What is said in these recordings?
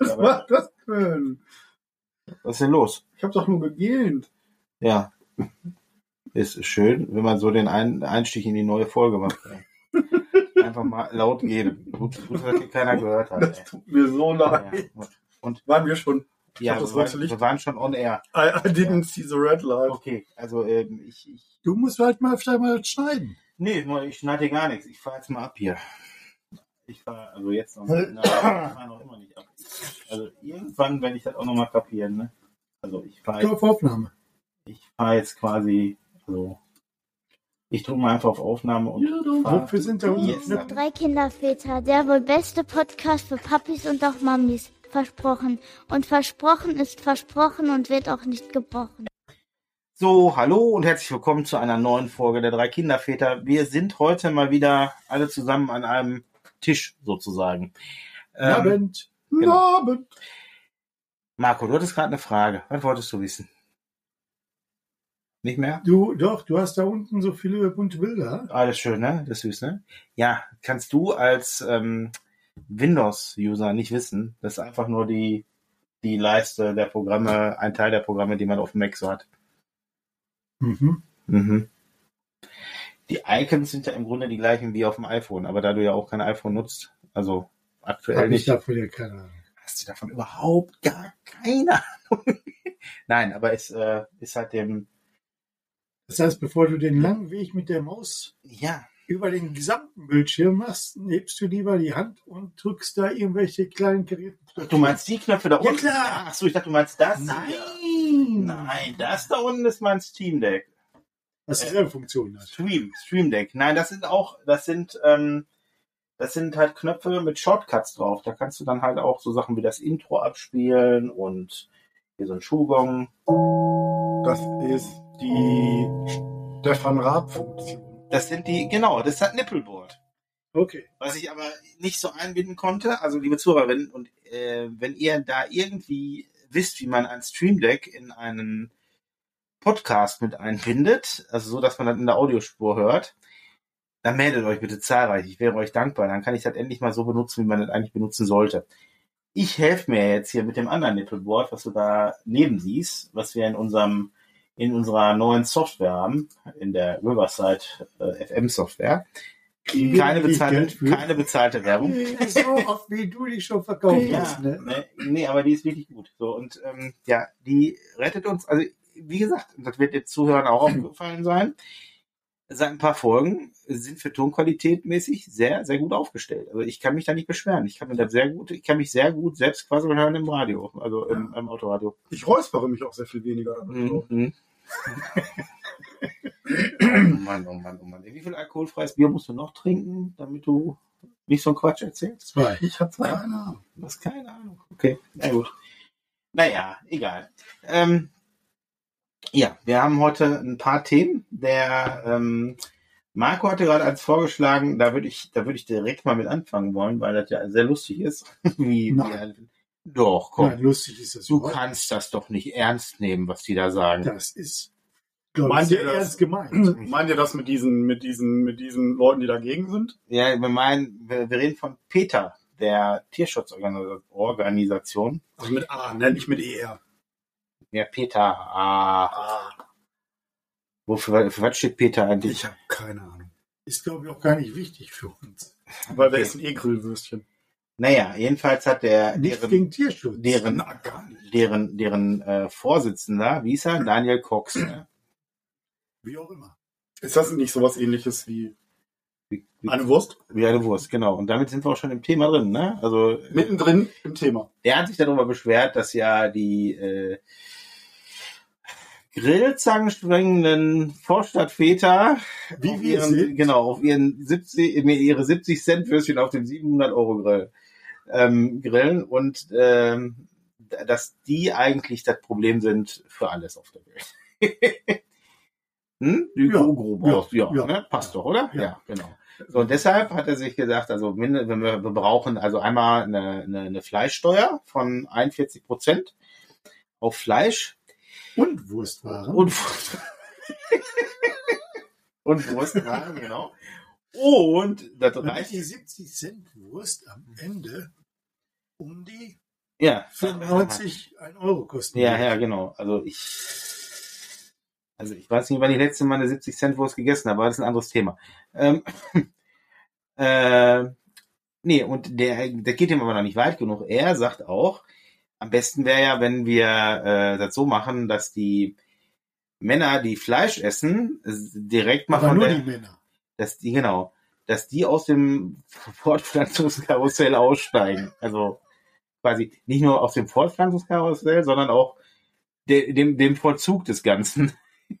Was war das denn? was ist denn los? Ich habe doch nur gegähnt. Ja. Ist schön, wenn man so den Ein Einstieg in die neue Folge macht. Einfach mal laut geben. Gut, gut dass hier keiner gehört hat. Das Ey. tut mir so Ja, leid. Und Waren wir schon? ja, das wir, waren, Licht. wir waren schon on air. I, I didn't see the red light. Okay, also ähm, ich, ich Du musst halt mal vielleicht mal schneiden. Nee, ich schneide gar nichts. Ich fahre jetzt mal ab hier. Ich fahre also jetzt noch, na, ich fahr noch immer nicht ab. Also irgendwann werde ich das auch nochmal kapieren. Ne? Also ich fahre auf Aufnahme. ich fahr jetzt quasi, also ich drücke mal einfach auf Aufnahme und fahr Wofür sind da unsere jetzt. Drei Kinderväter, der wohl beste Podcast für Papis und auch Mamis. Versprochen. Und versprochen ist versprochen und wird auch nicht gebrochen. So, hallo und herzlich willkommen zu einer neuen Folge der drei Kinderväter. Wir sind heute mal wieder alle zusammen an einem Tisch sozusagen. Ähm, Abend. Genau. Abend. Marco, du hattest gerade eine Frage. Was wolltest du wissen? Nicht mehr? Du, doch, du hast da unten so viele bunte Bilder. Alles schön, ne? Das ist süß, ne? Ja, kannst du als ähm, Windows-User nicht wissen, das ist einfach nur die, die Leiste der Programme, ein Teil der Programme, die man auf dem Mac so hat. Mhm. Mhm. Die Icons sind ja im Grunde die gleichen wie auf dem iPhone, aber da du ja auch kein iPhone nutzt, also aktuell Hab ich nicht, davon ja keine Ahnung. hast du davon überhaupt gar keine Ahnung. Nein, aber es äh, ist halt dem, Das heißt, bevor du den langen Weg mit der Maus ja, über den gesamten Bildschirm machst, hebst du lieber die Hand und drückst da irgendwelche kleinen Geräte. du meinst die Knöpfe da Ja, unten? klar. Ach so, ich dachte, du meinst das. Nein! Nein, das da unten ist mein Steam Deck. Was dieselbe Funktion hat. Stream, Stream Deck. Nein, das sind auch, das sind, ähm, das sind halt Knöpfe mit Shortcuts drauf. Da kannst du dann halt auch so Sachen wie das Intro abspielen und hier so ein Shugong. Das ist die Stefan Raab-Funktion. Das sind die, genau, das ist halt Nippelboard. Okay. Was ich aber nicht so einbinden konnte, also liebe Zuhörerinnen, und äh, wenn ihr da irgendwie wisst, wie man ein Stream Deck in einen Podcast mit einbindet, also so, dass man das in der Audiospur hört, dann meldet euch bitte zahlreich. Ich wäre euch dankbar. Dann kann ich das endlich mal so benutzen, wie man das eigentlich benutzen sollte. Ich helfe mir jetzt hier mit dem anderen Nippelboard, was du da neben siehst, was wir in unserem in unserer neuen Software haben, in der Riverside äh, FM Software. Keine bezahlte, keine bezahlte Werbung. So oft wie du die schon verkauft Ja, hast. Ne? ne, nee, aber die ist wirklich gut. So und ähm, ja, die rettet uns. Also wie gesagt, das wird jetzt Zuhörern auch aufgefallen sein. Seit ein paar Folgen sind für Tonqualität mäßig sehr, sehr gut aufgestellt. Also ich kann mich da nicht beschweren. Ich kann mir das sehr gut, ich kann mich sehr gut selbst quasi hören im Radio, also im, im Autoradio. Ich räuspere mich auch sehr viel weniger. damit. Mhm. oh Mann, oh Mann, oh Mann. Wie viel alkoholfreies Bier musst du noch trinken, damit du nicht so einen Quatsch erzählst? Zwei. Ich habe zwei Ahnung. Du hast keine Ahnung. Okay, na gut. Naja, egal. Ähm, ja, wir haben heute ein paar Themen. Der ähm, Marco hatte gerade als vorgeschlagen, da würde ich, da würde ich direkt mal mit anfangen wollen, weil das ja sehr lustig ist. Wie, wie, doch, komm. Nein, lustig ist das Du überhaupt kannst das doch nicht ernst nehmen, was die da sagen. Das ist, glaube ich, Meint ihr das? ernst gemeint. Meint ihr das mit diesen, mit diesen, mit diesen Leuten, die dagegen sind? Ja, wir meinen, wir, wir reden von Peter, der Tierschutzorganisation. Also mit A, ne? nicht mit ER. Ja, Peter, ah, Ah, wofür, für was steht Peter eigentlich? ich habe keine Ahnung. Ist, glaube ich, auch gar nicht wichtig für uns. Weil wir Okay. essen eh Grillwürstchen. Naja, jedenfalls hat der Nicht deren, gegen Tierschutz. deren, Na, gar nicht. deren, deren äh, Vorsitzender, wie hieß er? Daniel Cox. Ne? Wie auch immer. Ist das nicht sowas ähnliches wie Wie, wie, eine Wurst? wie eine Wurst, genau. Und damit sind wir auch schon im Thema drin. Ne? Also Mittendrin im Thema. der hat sich darüber beschwert, dass ja die äh, grillzangenschwingenden Vorstadtväter Wie wir ihren, genau auf ihren 70 ihre 70 Cent Würstchen auf dem 700 Euro Grill ähm, grillen und ähm, dass die eigentlich das Problem sind für alles auf der Welt. hm? Die Ja. grob Ja. aus, ja, Ja. Ne? passt doch, oder? Ja. Ja, genau. So, und deshalb hat er sich gesagt, also wir, wir brauchen also einmal eine, eine, eine Fleischsteuer von 41 Prozent auf Fleisch Und Wurstwaren. und, und Wurstwaren, genau. Und das Damit reicht die 70 Cent Wurst am Ende um die Ja. 95 ein Euro kosten. Ja, ja, genau. Also ich, also ich weiß nicht, wann ich letzte Mal eine 70 Cent Wurst gegessen habe, aber das ist ein anderes Thema. Ähm, äh, nee, und der, der geht ihm aber noch nicht weit genug. Er sagt auch, am besten wäre ja, wenn wir äh, das so machen, dass die Männer, die Fleisch essen, direkt mal Aber von nur der, die Männer. dass die, genau, dass die aus dem Fortpflanzungskarussell aussteigen. Also quasi nicht nur aus dem Fortpflanzungskarussell, sondern auch de, dem, dem Vollzug des Ganzen.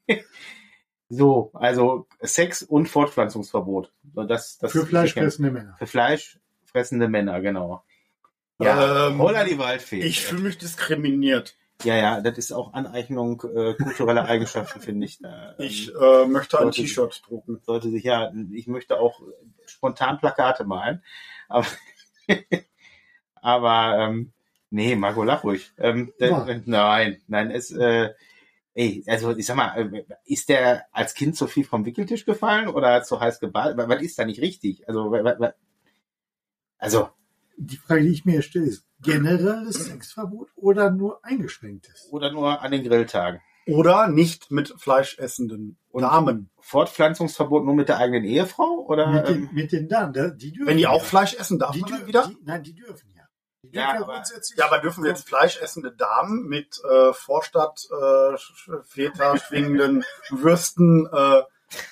so, also Sex und Fortpflanzungsverbot. Das, das Für fleischfressende Männer. Für fleischfressende Männer, genau. Ja, Ähm, holla die Waldfee. Ich fühle mich diskriminiert. Ja, ja, das ist auch Aneignung äh, kultureller Eigenschaften, finde ich. Ähm, Ich äh, möchte ein T-Shirt drucken. sollte sich ja, ich möchte auch spontan Plakate malen, aber, aber ähm, nee, Marco, lach ruhig. Ähm, der, Ja. Nein, nein, es, äh, ey, also ich sag mal, äh, ist der als Kind zu viel vom Wickeltisch gefallen oder zu heiß geballt? Was ist da nicht richtig? Also, also Die Frage, die ich mir stelle, ist generelles Sexverbot oder nur eingeschränktes? oder nur an den Grilltagen. Oder nicht mit fleischessenden Damen. Fortpflanzungsverbot nur mit der eigenen Ehefrau oder? Mit den, ähm, mit den Damen, da- die dürfen Wenn die ja. auch Fleisch essen, darf die man dann dürfen, wieder? Die, nein, die dürfen ja. Die Ja, dürfen aber- Ja, aber dürfen wir jetzt fleischessende Damen mit äh, Vorstadt äh, Väter schwingenden Würsten äh,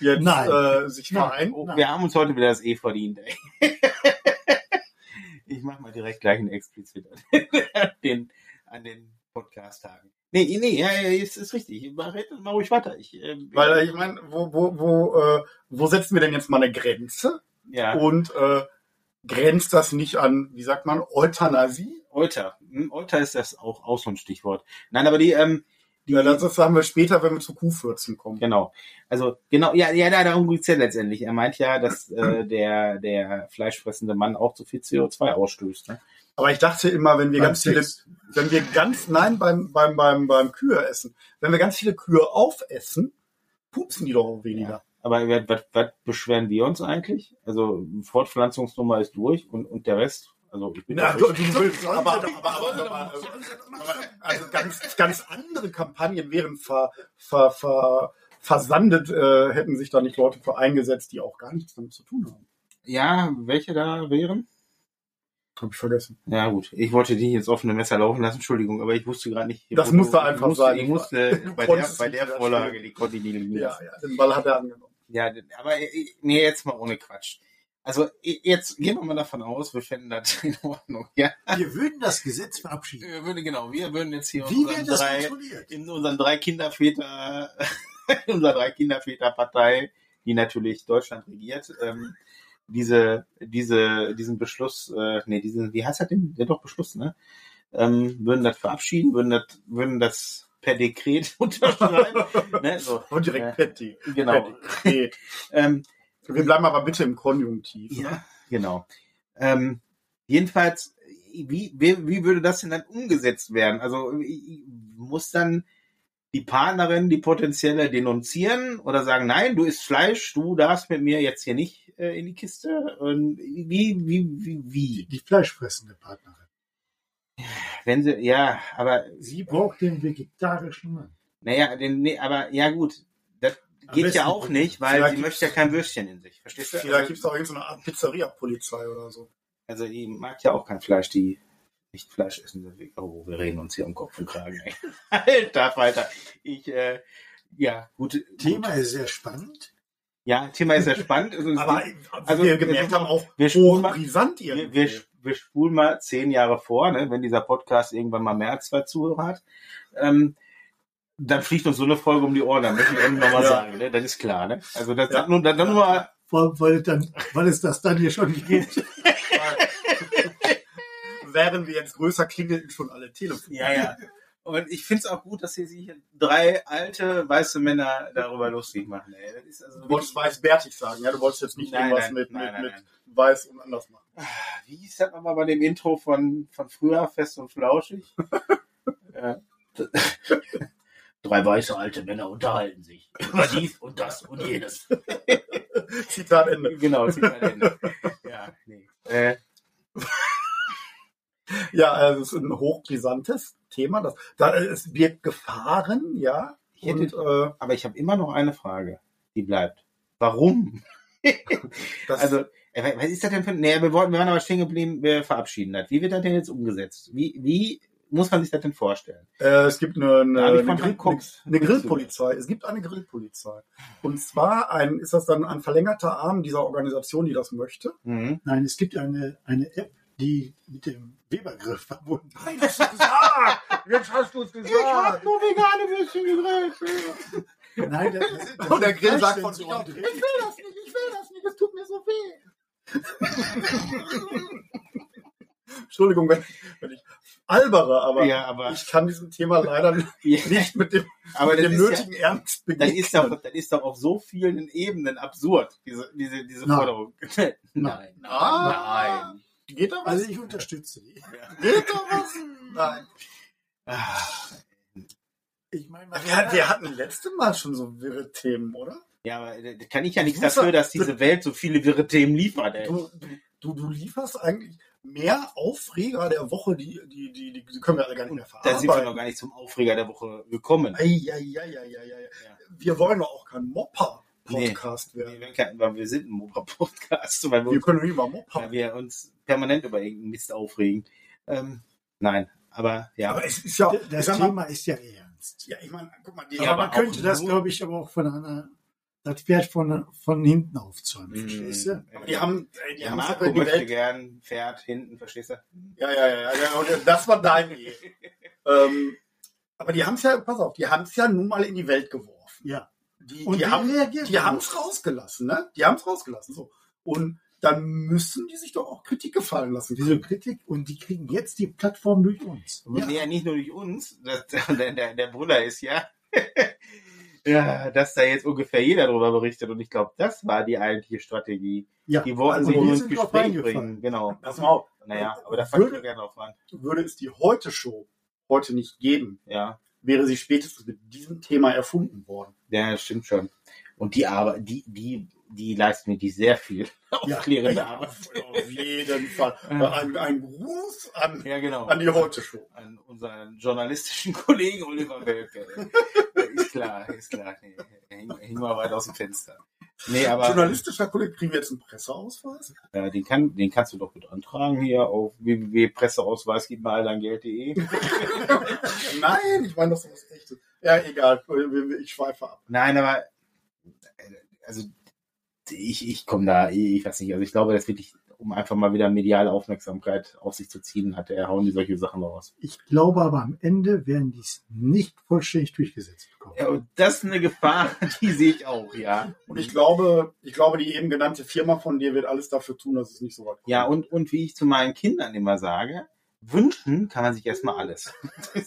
jetzt Nein. äh, sich Nein. vereinen? Oh, Nein. wir haben uns heute wieder das E verdient. Ey. Ich mache mal direkt gleich einen explizit an den, an den Podcast-Tagen. Nee, nee, ja, ja, ist, ist richtig. Mach, mach ruhig weiter. Ich, ähm, Weil äh, ich meine, wo, wo, wo, äh, wo setzen wir denn jetzt mal eine Grenze? ja, Und äh, grenzt das nicht an, wie sagt man, Euthanasie? Euter. Hm, Euter ist das auch, auch so ein Stichwort. Nein, aber die, ähm, die, Ja, das haben wir später, wenn wir zu Kuhfürzen kommen. Genau. Also genau, ja, ja, da- darum geht's ja letztendlich. Er meint ja, dass äh, der der fleischfressende Mann auch zu viel CO2 ausstößt. Ne? Aber ich dachte immer, wenn wir Beim ganz viele, Sex. wenn wir ganz, nein, beim, beim, beim, beim Kühe essen, wenn wir ganz viele Kühe aufessen, pupsen die doch auch weniger. Aber was, was, was beschweren wir uns eigentlich? Also Fortpflanzungsnummer ist durch und, und der Rest, also ich bin Na, du, du willst, aber, aber, aber, aber, also ganz, ganz andere Kampagnen wären ver, ver, ver, versandet, äh, hätten sich da nicht Leute für eingesetzt, die auch gar nichts damit zu tun haben. ja, welche da wären? Hab ich vergessen. Ja gut, ich wollte die jetzt offene Messer laufen lassen, Entschuldigung, aber ich wusste gerade nicht. Das musste ich einfach musste, sein. Ich musste Du bei der, bei der. Vorlage, die konnte ich nicht Ja, ja, den Ball hat er angenommen. Ja, aber ich- nee, jetzt mal ohne Quatsch. Also jetzt gehen wir mal davon aus, wir fänden das in Ordnung. Ja, Wir würden das Gesetz verabschieden. wir würden genau, wir würden jetzt hier Wie unseren drei, in unseren drei Kinderväter, in unserer drei Kinderväter-Partei, die natürlich Deutschland regiert, ähm, diese, diese, diesen Beschluss, äh, nee, diesen, wie heißt das denn? Der doch Beschluss, ne? Ähm, würden das verabschieden, würden das, würden das per Dekret unterschreiben. ne? so, Und direkt Ja. Petty. genau. Petty. Ähm, Wir bleiben aber bitte im Konjunktiv. Ja, genau. Ähm, jedenfalls, wie, wie, wie würde das denn dann umgesetzt werden? Also muss dann die Partnerin die potenzielle denunzieren oder sagen, nein, du isst Fleisch, du darfst mit mir jetzt hier nicht äh, in die Kiste? Und wie, wie, wie, wie? Die fleischfressende Partnerin. Wenn sie, ja, aber, Sie braucht den vegetarischen Mann. naja, den, nee, aber, ja gut, geht besten ja auch nicht, weil sie möchte ja kein Würstchen in sich. Verstehst du? Vielleicht gibt es auch irgendeine Art Pizzeria-Polizei oder so. Also die mag ja auch kein Fleisch, die nicht Fleisch essen. Oh, wir reden uns hier um Kopf und Kragen. Ey. Alter Falter. Ich, äh, ja, gut. Thema ist sehr spannend. Ja, Thema ist sehr spannend. Also, Aber also, also, wir gemerkt haben, auch wir spulen mal- hochbrisant wir, wir, wir spulen mal zehn Jahre vor, ne, wenn dieser Podcast irgendwann mal mehr als zwei Zuhörer hat. Ähm, dann fliegt uns so eine Folge um die Ohren, dann möchte ich eben nochmal Ja. sagen, ne? Das ist klar, ne? Also das Ja. dann, dann nur Vor allem, weil, dann, weil es das dann hier schon gibt. Wären wir jetzt größer, klingelten schon alle Telefone. Ja, ja. Und ich finde es auch gut, dass hier sich drei alte weiße Männer darüber lustig machen. Ey. Das ist also Du wolltest weißbärtig sagen, ja? Du wolltest jetzt nicht Nein, irgendwas nein, mit, nein, mit, nein, mit weiß und anders machen. Wie hieß das nochmal bei dem Intro von, von früher, Fest und Flauschig? ja. Drei weiße alte Männer unterhalten sich über dies und das und jenes. Zitat Ende. Genau, Zitat Ende. Ja, nee. Äh, Ja, also es ist ein hochbrisantes Thema. Das, da, es birgt Gefahren, ja. Ich hätte- Und, äh, Aber ich habe immer noch eine Frage, die bleibt. Warum? Also, äh, was ist das denn für... Nee, wir, wollten, wir waren aber stehen geblieben, wir verabschieden das. Wie wird das denn jetzt umgesetzt? Wie, wie muss man sich das denn vorstellen? äh, es gibt eine, hab eine, ich eine, Grill, Cox- eine Grillpolizei. Es gibt eine Grillpolizei. Und zwar ein, ist das dann ein verlängerter Arm dieser Organisation, die das möchte. Mhm. Nein, es gibt eine, eine App, die mit dem Webergriff verbunden ist. Nein, das ist gesagt! Jetzt hast du es gesagt! nur vegane Würstchen gegrillt. Nein, das, das, das Und der Grill sagt von sich aus, ich will das nicht, ich will das nicht, es tut mir so weh. Entschuldigung, wenn, wenn ich albere, aber Ja, aber, ich kann diesem Thema leider nicht mit dem, aber mit das dem ist ja, nötigen Ernst das begegnen. ist doch, das ist doch auf so vielen Ebenen absurd, diese, diese, diese Nein. Forderung. Nein, Nein. Ah. nein. Geht da was? Also ich unterstütze die. Geht da was? Nein. Ah, Ich meine, Wir, wir hatten letztes Mal schon so wirre Themen, oder? Ja, aber da kann ich ja nichts dafür, dass diese Welt so viele wirre Themen liefert, ey. Du, du, du lieferst eigentlich mehr Aufreger der Woche, die, die, die, die, können wir alle gar nicht mehr Da sind wir noch verarbeiten. gar nicht zum Aufreger der Woche gekommen. Ei, ei, ei, ei, ei, ei. Wir wollen doch auch kein Mopper-Podcast Nee, werden. wir, können- weil wir sind ein Mobber-Podcast, weil wir, Wir uns, können nicht mal Mopper. weil wir uns permanent über irgendeinen Mist aufregen. Ähm, nein, aber ja. Aber es ist ja, das Thema ist ja ernst. ja, ich meine, guck mal, die, Ja, aber man aber könnte das, glaube ich, aber auch von einer, das Pferd von, von hinten aufzäumen, Mhm. verstehst du? aber die haben, ey, die ja, haben es Marco die möchte Welt. gern Pferd hinten, verstehst du? Ja, ja, ja, ja, und das war dein Idee. ähm, aber die haben es ja, pass auf, die haben es ja nun mal in die Welt geworfen. Ja. Die, Und die haben, es rausgelassen, ne? Die haben es rausgelassen, so. Und dann müssen die sich doch auch Kritik gefallen lassen. Diese Kritik und die kriegen jetzt die Plattform durch uns. Ja. Nee, nicht nur durch uns. Das, der, der, der Brüller ist ja, ja, dass da jetzt ungefähr jeder drüber berichtet. Und ich glaube, das war die eigentliche Strategie. Ja, Die wollten also sich wir nur ins Gespräch bringen. Genau. Pass mal auf. Naja, aber da fange ich Würde- gerne drauf an. Würde es die Heute-Show heute nicht geben, Ja, wäre sie spätestens mit diesem Thema erfunden worden. ja, das stimmt schon. Und die Arbeit, die, die, die leisten wirklich sehr viel aufklärende Ja, Arbeit. auf, auf jeden Fall. Ein, ein Gruß an, Ja, genau. an die Heute-Show. An unseren journalistischen Kollegen Oliver Welke. klar, ist klar. Nee, häng, häng mal weit aus dem Fenster. Nee, aber Journalistischer Kollege, kriegen wir jetzt einen Presseausweis? äh, den, kann, den kannst du doch mit antragen hier auf www.presseausweis gib mal Geld.de. Nein, ich meine, das ist was echtes. Ja, egal, ich schweife ab. Nein, aber äh, also ich, ich komme da, ich weiß nicht, also ich glaube, das wirklich, um einfach mal wieder mediale Aufmerksamkeit auf sich zu ziehen, hat er hauen die solche Sachen raus. Ich glaube aber am Ende werden die es nicht vollständig durchgesetzt bekommen. Ja, und das ist eine Gefahr, die sehe ich auch, ja. Und ich glaube, ich glaube, die eben genannte Firma von dir wird alles dafür tun, dass es nicht so weit kommt. Ja, und, und wie ich zu meinen Kindern immer sage, wünschen kann man sich erstmal alles.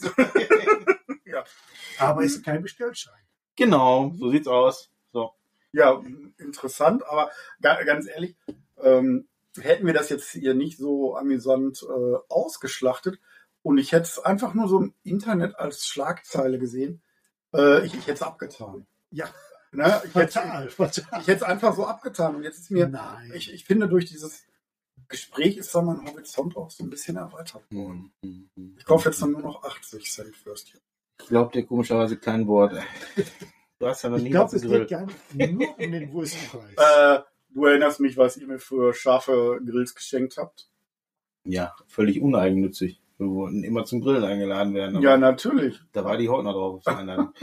Aber es ist kein Bestellschein. genau, so sieht's aus. So. Ja, interessant, aber ga- ganz ehrlich, ähm, hätten wir das jetzt hier nicht so amüsant äh, ausgeschlachtet und ich hätte es einfach nur so im Internet als Schlagzeile gesehen, äh, ich, ich hätte es abgetan. Ja, Ne? Ich hätte fatal, fatal. ich hätte es einfach so abgetan und jetzt ist mir, Nein. ich, ich finde, durch dieses Gespräch ist da mein Horizont auch so ein bisschen erweitert worden. Ich kaufe jetzt dann nur noch 80 Cent Würstchen. Ich glaube dir komischerweise kein Wort. Du hast ja noch ich nie glaube, was es geht gar nicht nur um den Wurstpreis. Äh, du erinnerst mich, was ihr mir für scharfe Grills geschenkt habt? Ja, völlig uneigennützig. Wir wurden immer zum Grillen eingeladen werden. Ja, natürlich. Da war die heute noch drauf.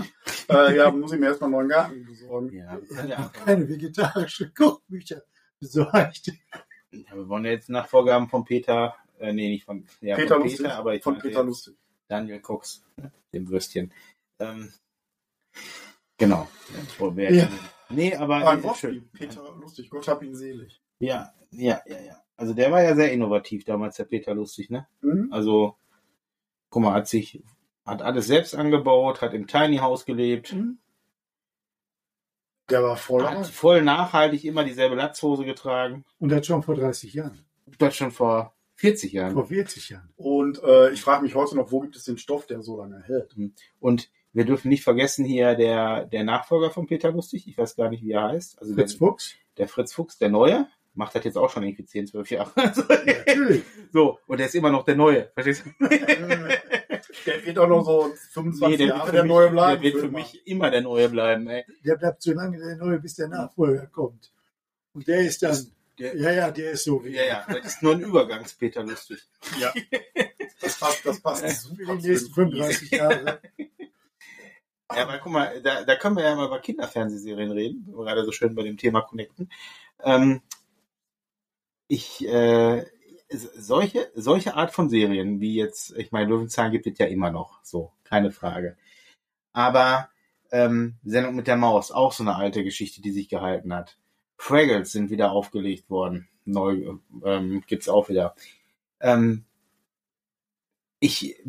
Äh, ja, muss ich mir erstmal einen neuen Garten besorgen. ja. Ja. keine vegetarische Kochbücher besorgt. ja, wir wollen ja jetzt nach Vorgaben von Peter, äh, nee, nicht von, ja, Peter von Lustig. Peter, aber ich von Peter Lustig. Daniel Cox, ne, dem Würstchen. Ähm, genau. Ja. Nee, aber Ein äh, Wort, schön. Peter Lustig, Gott hab ihn selig. Ja, ja, ja, ja. Also der war ja sehr innovativ damals, der Peter Lustig, ne? Hm? Also, guck mal, hat sich, hat alles selbst angebaut, hat im Tiny House gelebt, Der war voll. hat voll nachhaltig immer dieselbe Latzhose getragen. Und das schon vor 30 Jahren. Das schon vor 40 Jahren. Vor 40 Jahren. Und äh, ich frage mich heute noch, wo gibt es den Stoff, der so lange hält? Und wir dürfen nicht vergessen hier der, der Nachfolger von Peter Lustig, ich weiß gar nicht, wie er heißt. Also Fritz der, Fuchs. der Fritz Fuchs, der Neue. macht das jetzt auch schon irgendwie 10, 12 Jahre. Also, Natürlich. so, und der ist immer noch der Neue. Verstehst du? Der wird auch noch so 25 der Jahre der mich, neue bleiben. Der wird für mich immer der Neue bleiben, ey. Der bleibt so lange der Neue, bis der Nachfolger kommt. Und der ist dann, Der, ja, ja, der ist so wie ja, ja, das ist nur ein Übergangspeter lustig. Ja. Das passt, das passt für die nächsten 35 Jahre. Ja, aber guck mal, da, da können wir ja mal über Kinderfernsehserien reden, wenn wir gerade so schön bei dem Thema connecten. Ähm, ich, äh, solche, solche Art von Serien, wie jetzt, ich meine, Löwenzahn gibt es ja immer noch, so, keine Frage. Aber ähm, Sendung mit der Maus, auch so eine alte Geschichte, die sich gehalten hat. Fraggles sind wieder aufgelegt worden. Neu ähm, gibt's auch wieder. Ähm, ich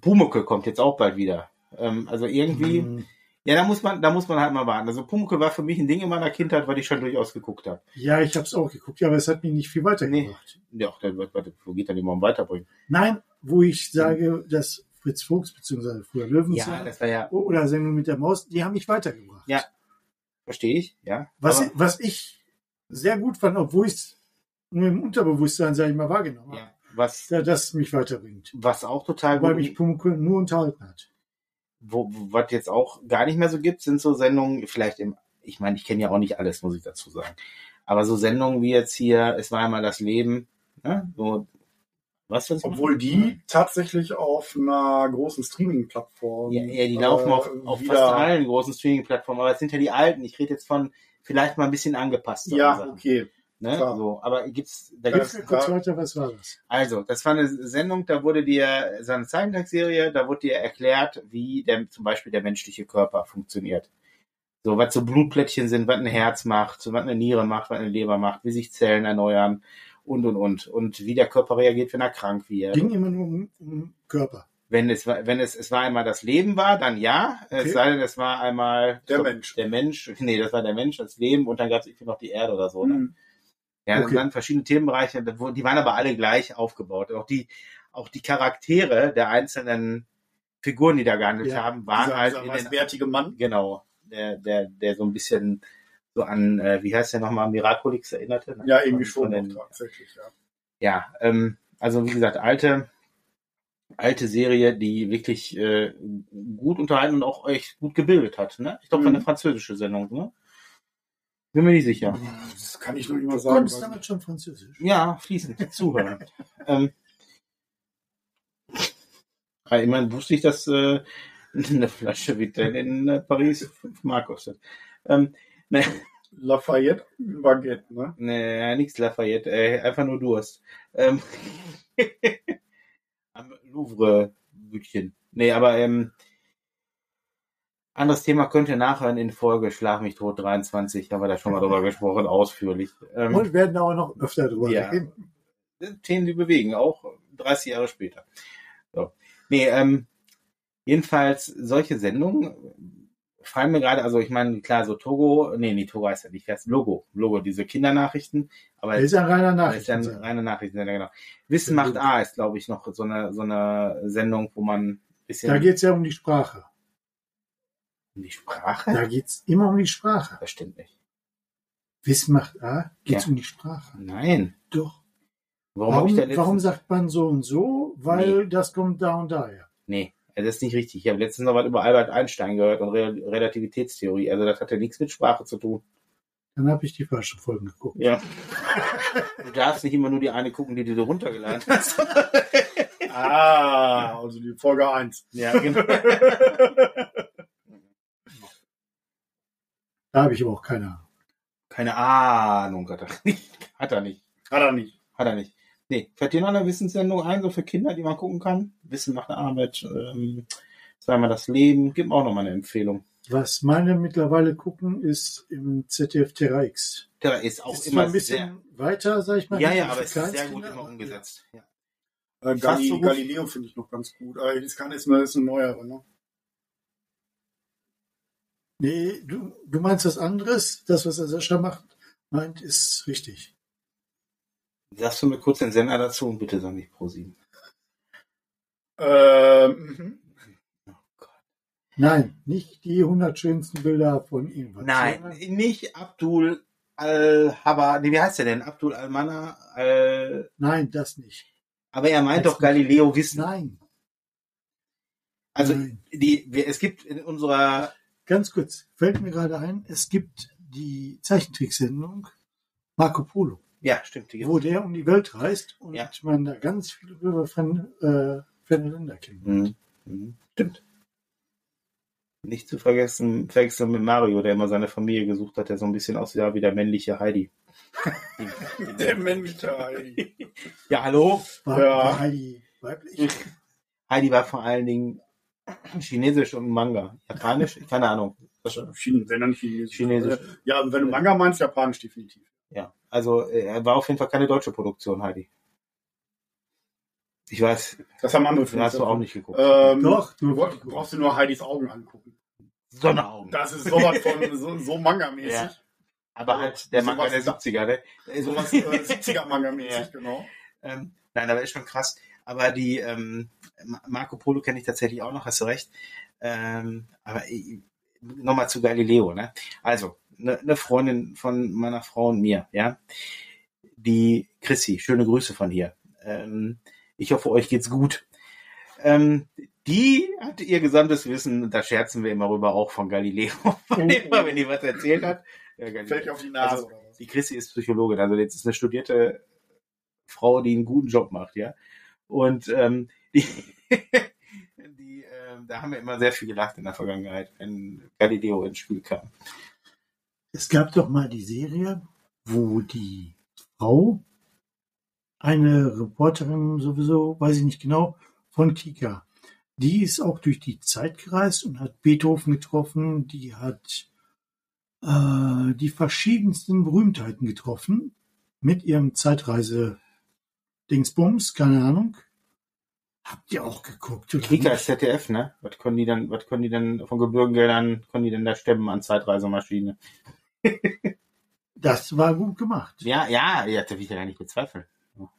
Pumuckel kommt jetzt auch bald wieder. Ähm, also irgendwie, Mhm. ja, da muss man, da muss man halt mal warten. Also Pumuckel war für mich ein Ding in meiner Kindheit, weil ich schon durchaus geguckt habe. Ja, ich habe es auch geguckt, ja, aber es hat mich nicht viel weitergebracht. Ja, der wird, warte, wo geht dann immer weiterbringen? Nein, wo ich sage, dass Fritz Fuchs beziehungsweise früher Ja, Löwenzahn das war ja, oder Sendung mit der Maus, die haben mich weitergebracht. Ja. verstehe ich, ja. Was, ich, was ich sehr gut fand, obwohl ich es nur im Unterbewusstsein, sage ich mal, wahrgenommen habe, ja, was, da, dass es mich weiterbringt. was auch total Weil gut, mich Pumuckl nur unterhalten hat. Wo, was jetzt auch gar nicht mehr so gibt, sind so Sendungen, vielleicht im, ich meine, ich kenne ja auch nicht alles, muss ich dazu sagen. Aber so Sendungen wie jetzt hier, es war einmal das Leben, ne? so, was das? Obwohl die tatsächlich auf einer großen Streaming-Plattform. Ja, ja, die laufen äh, auf, auf fast allen großen Streaming-Plattformen, aber es sind ja die alten. Ich rede jetzt von vielleicht mal ein bisschen angepasst. Ja, okay. Ne? klar. so, aber gibt's, da gibt's, mir kurz weiter, was war das? also, das war eine Sendung, da wurde dir, so eine Zeichentrickserie, da wurde dir erklärt, wie der, zum Beispiel der menschliche Körper funktioniert. So, was so Blutplättchen sind, was ein Herz macht, so was eine Niere macht, was eine Leber macht, wie sich Zellen erneuern und, und, und. Und wie der Körper reagiert, wenn er krank wird. Ging immer nur um, um Körper. Wenn es, war- wenn es, es war einmal das Leben war, dann ja. Okay. Es sei denn, es war einmal Der so, Mensch. Der Mensch, nee, das war der Mensch, das Leben und dann gab es irgendwie noch die Erde oder so. Ne? Ja, das Okay. waren verschiedene Themenbereiche, die waren aber alle gleich aufgebaut. Auch die, auch die Charaktere der einzelnen Figuren, die da gehandelt Ja, haben, waren Dieser, halt dieser in den, weißbärtige Mann. genau, der, der, der so ein bisschen so an, äh, wie heißt der nochmal, Miraculix erinnerte? ne? Ja, irgendwie schon den- tatsächlich, ja. ja, ähm, also wie gesagt, alte, alte Serie, die wirklich äh, gut unterhalten und auch echt gut gebildet hat. Ne? Ich glaube, Mhm. eine französische Sendung. Ne? Bin mir nicht sicher. Das kann ich noch nicht mal Du sagen. konntest damals schon Französisch. Ja, fließend zuhören. ähm, ja, immerhin wusste ich, dass äh, eine Flasche Vitelle in äh, Paris 5 Mark kostet. Ähm, ne, Lafayette Baguette, ne? ne, nix Lafayette, äh, einfach nur Durst. Ähm, am Louvre-Bütchen. Nee, aber ähm, anderes Thema könnt ihr nachhören in Folge Schlag mich tot 23, haben wir da schon mal drüber gesprochen, ausführlich. Ähm, Und werden auch noch öfter drüber Ja. reden. Themen, die bewegen, auch 30 Jahre später. So. Nee, ähm, jedenfalls solche Sendungen fallen mir gerade, also ich meine, klar, so Togo, nee, nee, Togo heißt ja nicht, heißt Logo, Logo, diese Kindernachrichten, aber Das ist ein reiner das ist ja Nachricht. eine reine Nachrichtensender, genau. Wissen Ja, macht. A ist, glaube ich, noch so eine, so eine Sendung, wo man ein bisschen Da geht es ja um die Sprache. Um die Sprache? Da geht es immer um die Sprache. Das stimmt nicht. Wissen macht A, geht es Ja. um die Sprache. Nein. Doch. Warum, Warum, warum sagt man so und so? Weil das kommt da und daher. Nee, das ist nicht richtig. Ich habe letztens noch was über Albert Einstein gehört und Re Relativitätstheorie. Also das hatte nichts mit Sprache zu tun. Dann habe ich die falschen Folgen geguckt. Ja. Du darfst nicht immer nur die eine gucken, die du dir runtergeladen hast. Ah, also die Folge 1. ja, genau. Da habe ich aber auch keine Ahnung. Keine Ahnung hat er nicht. Hat er nicht. Hat er nicht. Hat er nicht. Nee, fällt dir noch eine Wissenssendung ein, so für Kinder, die man gucken kann? Wissen macht Arbeit, ähm, zweimal das Leben. Gib mir auch noch mal eine Empfehlung. Was meine mittlerweile gucken, ist im ZDF Terra X. Der ist auch ist immer ein bisschen sehr. weiter, sag ich mal. Ja, ja, aber es ist sehr gut immer umgesetzt. Ja. Äh, so. Galileo finde ich noch ganz gut. Aber das kann ist eine, ist eine neuere, ne? Nee, du, du meinst was anderes. Das, was der Sascha macht, meint, ist richtig. Sagst du mir kurz den Sender dazu und bitte sag nicht Pro 7. Ähm, mhm. Oh Gott. Nein, nicht die 100 schönsten Bilder von irgendwas. Nein, nicht Abdul Al-Haba, nee, wie heißt der denn? Abdul Al-Mana, Al, Nein, das nicht. aber er meint Das doch Galileo Wissen. Nein. Also, Nein. die, es gibt in unserer, Ganz kurz, fällt mir gerade ein, es gibt die Zeichentricksendung Marco Polo, ja, stimmt, die wo der um die Welt reist und Ja. man da ganz viele über ferne, äh, Länder kennt. Mhm. Mhm. Stimmt. Nicht zu vergessen, verwechseln mit Mario, der immer seine Familie gesucht hat, der so ein bisschen aussah wie der männliche Heidi. Der männliche Heidi. Ja, hallo? War, Ja. war Heidi weiblich? Heidi war vor allen Dingen chinesisch und Manga. Japanisch? Keine Ahnung. Chine, wenn dann Chinesisch. Chinesisch. Ja, wenn du Manga meinst, Japanisch definitiv. Ja, also äh, er war auf jeden Fall keine deutsche Produktion, Heidi. Ich weiß, Das haben andere den hast du auch nicht geguckt. Ähm, Doch, du brauchst- brauchst du nur Heidis Augen angucken. Sonderaugen. Das ist sowas von so, so Manga-mäßig. Ja. Aber halt der Manga der Sowas- 70er, ne? Also, Sowas äh, 70er-Manga-mäßig, genau. Ähm, nein, aber ist schon krass. Aber die ähm, Ma- Marco Polo kenne ich tatsächlich auch noch, hast du recht. Ähm, aber nochmal zu Galileo, ne? Also, eine ne Freundin von meiner Frau und mir, ja. Die Chrissy, schöne Grüße von hier. Ähm, ich hoffe, euch geht's gut. Ähm, die hatte ihr gesamtes Wissen, da scherzen wir immer rüber, auch von Galileo. immer, wenn die was erzählt hat. Ja. Fällt auf die Nase Also? Die Chrissy ist Psychologin, also jetzt ist eine studierte Frau, die einen guten Job macht, ja. Und ähm, die, die ähm, da haben wir immer sehr viel gelacht in der Vergangenheit, wenn Galileo ins Spiel kam. Es gab doch mal die Serie, wo die Frau, eine Reporterin sowieso, weiß ich nicht genau, von Kika, die ist auch durch die Zeit gereist und hat Beethoven getroffen, die hat äh, die verschiedensten Berühmtheiten getroffen mit ihrem Zeitreise-Dingsbums, keine Ahnung. Habt ihr auch geguckt? oder Kika ist ZDF, ne? Was können die dann, was können die denn von Gebührengeldern, können die denn da stemmen an Zeitreisemaschine? Das war gut gemacht. Ja, ja, ja, das will ich ja gar nicht bezweifeln. Ja.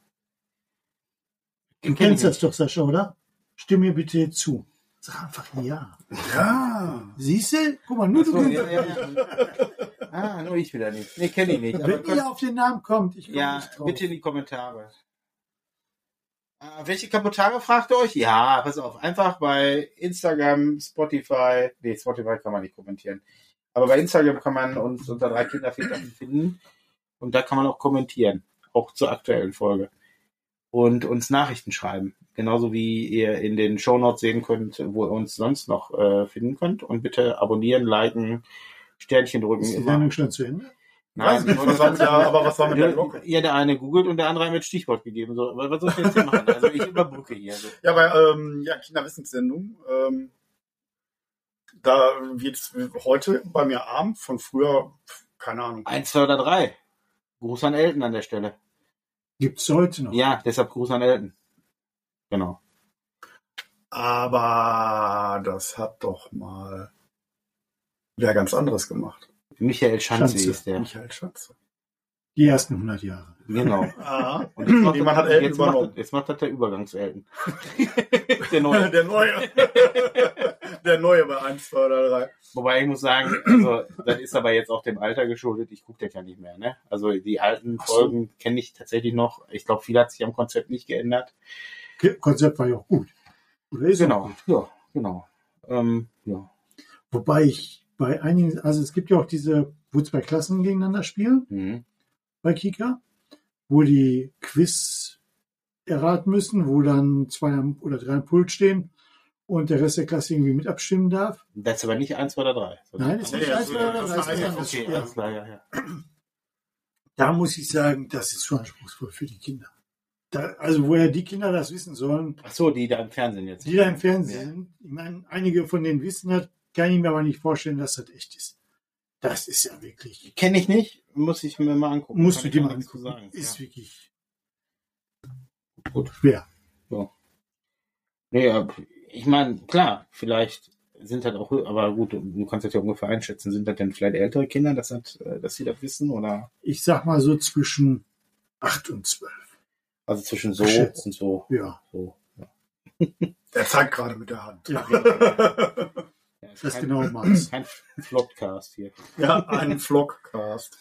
Du kennst das doch, Sascha, oder? Stimm mir bitte zu. Sag einfach ja. Ja. Siehst du? Guck mal, nur so, du ja, ja, ja. Ah, nur ich wieder nicht. Nee, kenne ich nicht. Aber Wenn ihr auf den Namen kommt, ich komme Ja, nicht drauf. bitte in die Kommentare. Äh, welche Kommentare fragt ihr euch? Ja, pass auf, einfach bei Instagram, Spotify, nee, Spotify kann man nicht kommentieren. Aber bei Instagram kann man uns unter drei Kinderväter finden und da kann man auch kommentieren, auch zur aktuellen Folge. Und uns Nachrichten schreiben. Genauso wie ihr in den Shownotes sehen könnt, wo ihr uns sonst noch äh, finden könnt. Und bitte abonnieren, liken, Sternchen drücken. Ist die. Sendung schon zu Ende? Weiß nicht, was war mit der, aber was war mit der Glocke? Ja, der eine googelt und der andere hat mir Stichwort gegeben. So, was soll ich jetzt hier machen? Also ich überbrücke hier. So. Ja, bei ähm, ja, Kinderwissenssendung, ähm, da wird's heute bei mir Abend von früher, keine Ahnung. Eins, zwei oder drei. Gruß an Elton an der Stelle. Gibt's heute noch? Ja, deshalb Gruß an Elton. Genau. Aber das hat doch mal wer ganz anderes gemacht. Michael Schanze, Schanze. ist der. Michael Schatze. Die ersten 100 Jahre. Genau. Ah. Und jetzt macht, Jemand das, hat Elton jetzt, macht, übernommen. das- jetzt macht das der Übergangs-Elton. der neue. Der neue. der neue bei 1, 2 oder 3. Wobei ich muss sagen, also, das ist aber jetzt auch dem Alter geschuldet. Ich gucke das ja nicht mehr. Ne? Also die alten so. Folgen kenne ich tatsächlich noch. Ich glaube, viel hat sich am Konzept nicht geändert. Konzept war ja auch gut. Oder ist auch Genau. gut. Ja, genau. Ähm, ja. Wobei ich bei einigen, also es gibt ja auch diese, wo zwei Klassen gegeneinander spielen Mhm. bei Kika, wo die Quiz erraten müssen, wo dann zwei oder drei am Pult stehen und der Rest der Klasse irgendwie mit abstimmen darf. Das ist aber nicht eins oder drei. Nein, ist Nee, nicht das eins ist- oder das ist drei, ist. Okay, Ja. alles klar, ja, ja. Da muss ich sagen, das ist zu anspruchsvoll für die Kinder. Da, also woher die Kinder das wissen sollen, Ach so, die da im Fernsehen jetzt. die da im Fernsehen sind. Ich meine, einige von denen wissen das, kann ich mir aber nicht vorstellen, dass das echt ist. Das ist ja wirklich, Kenne ich nicht, muss ich mir mal angucken. musst Kann du dir mal angucken. sagen. Ist ja. wirklich Gut. schwer. Nee, aber ich meine, klar, vielleicht sind das auch, aber gut, du kannst das ja ungefähr einschätzen, sind das denn vielleicht ältere Kinder, dass, das, äh, dass sie das wissen oder Ich sag mal so zwischen acht und zwölf. also zwischen so Geschätzt. und so. Ja. so. Ja. Der zeigt gerade mit der Hand. ja. Ja, ist Das kein, genaue Maß. Kein Flopcast hier. Ja, ein Vlogcast.